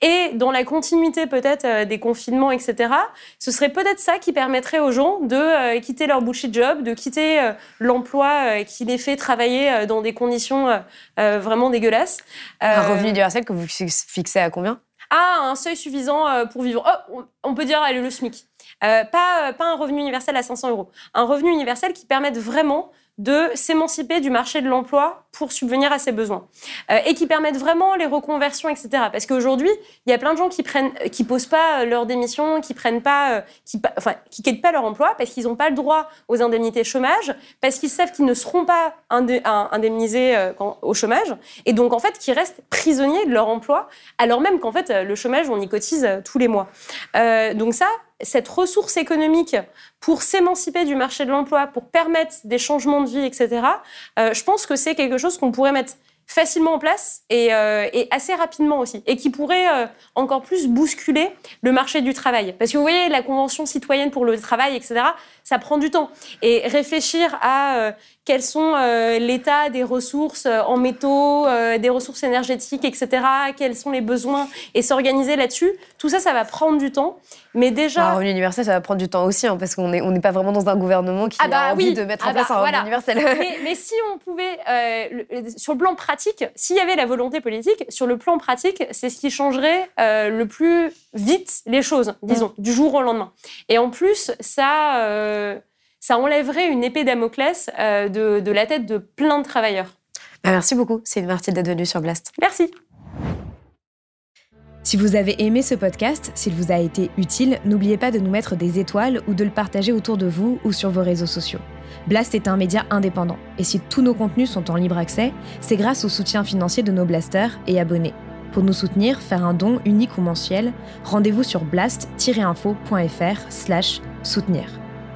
Et dans la continuité peut-être euh, des confinements, etc., ce serait peut-être ça qui permettrait aux gens de euh, quitter leur bullshit job, de quitter euh, l'emploi qui les fait travailler dans des conditions vraiment dégueulasses. Un revenu universel que vous fixez à combien? Ah, un seuil suffisant pour vivre. Oh, on peut dire allez, le SMIC. pas, pas un revenu universel à 500 euros. Un revenu universel qui permette vraiment de s'émanciper du marché de l'emploi pour subvenir à ses besoins euh, et qui permettent vraiment les reconversions, etc. Parce qu'aujourd'hui, il y a plein de gens qui prennent, qui posent pas euh, leur démission, qui prennent pas, euh, qui, enfin, qui quittent pas leur emploi parce qu'ils n'ont pas le droit aux indemnités chômage, parce qu'ils savent qu'ils ne seront pas indemnisés au chômage, et donc en fait, qui restent prisonniers de leur emploi, alors même qu'en fait, le chômage, on y cotise tous les mois. donc ça, cette ressource économique pour s'émanciper du marché de l'emploi, pour permettre des changements de vie, etc., euh, je pense que c'est quelque chose qu'on pourrait mettre facilement en place et, euh, assez rapidement aussi, et qui pourrait euh, encore plus bousculer le marché du travail. Parce que vous voyez, la Convention citoyenne pour le travail, etc., ça prend du temps. Et réfléchir à quels sont euh, l'état des ressources euh, en métaux, euh, des ressources énergétiques, etc., quels sont les besoins, et s'organiser là-dessus. Tout ça, ça va prendre du temps. Mais déjà... Un revenu universel, ça va prendre du temps aussi, hein, parce qu'on n'est on n'est pas vraiment dans un gouvernement qui ah bah a envie de mettre en ah place bah un revenu universel. mais, si on pouvait, sur le plan pratique, s'il y avait la volonté politique, sur le plan pratique, c'est ce qui changerait le plus vite les choses, disons, mm. du jour au lendemain. Et en plus, ça ça enlèverait une épée Damoclès euh, de, la tête de plein de travailleurs. Bah, merci beaucoup, C'est Marty d'être venue sur Blast. Merci. Si vous avez aimé ce podcast, s'il vous a été utile, n'oubliez pas de nous mettre des étoiles ou de le partager autour de vous ou sur vos réseaux sociaux. Blast est un média indépendant, et si tous nos contenus sont en libre accès, c'est grâce au soutien financier de nos blasters et abonnés. Pour nous soutenir, faire un don unique ou mensuel, rendez-vous sur blast-info.fr soutenir.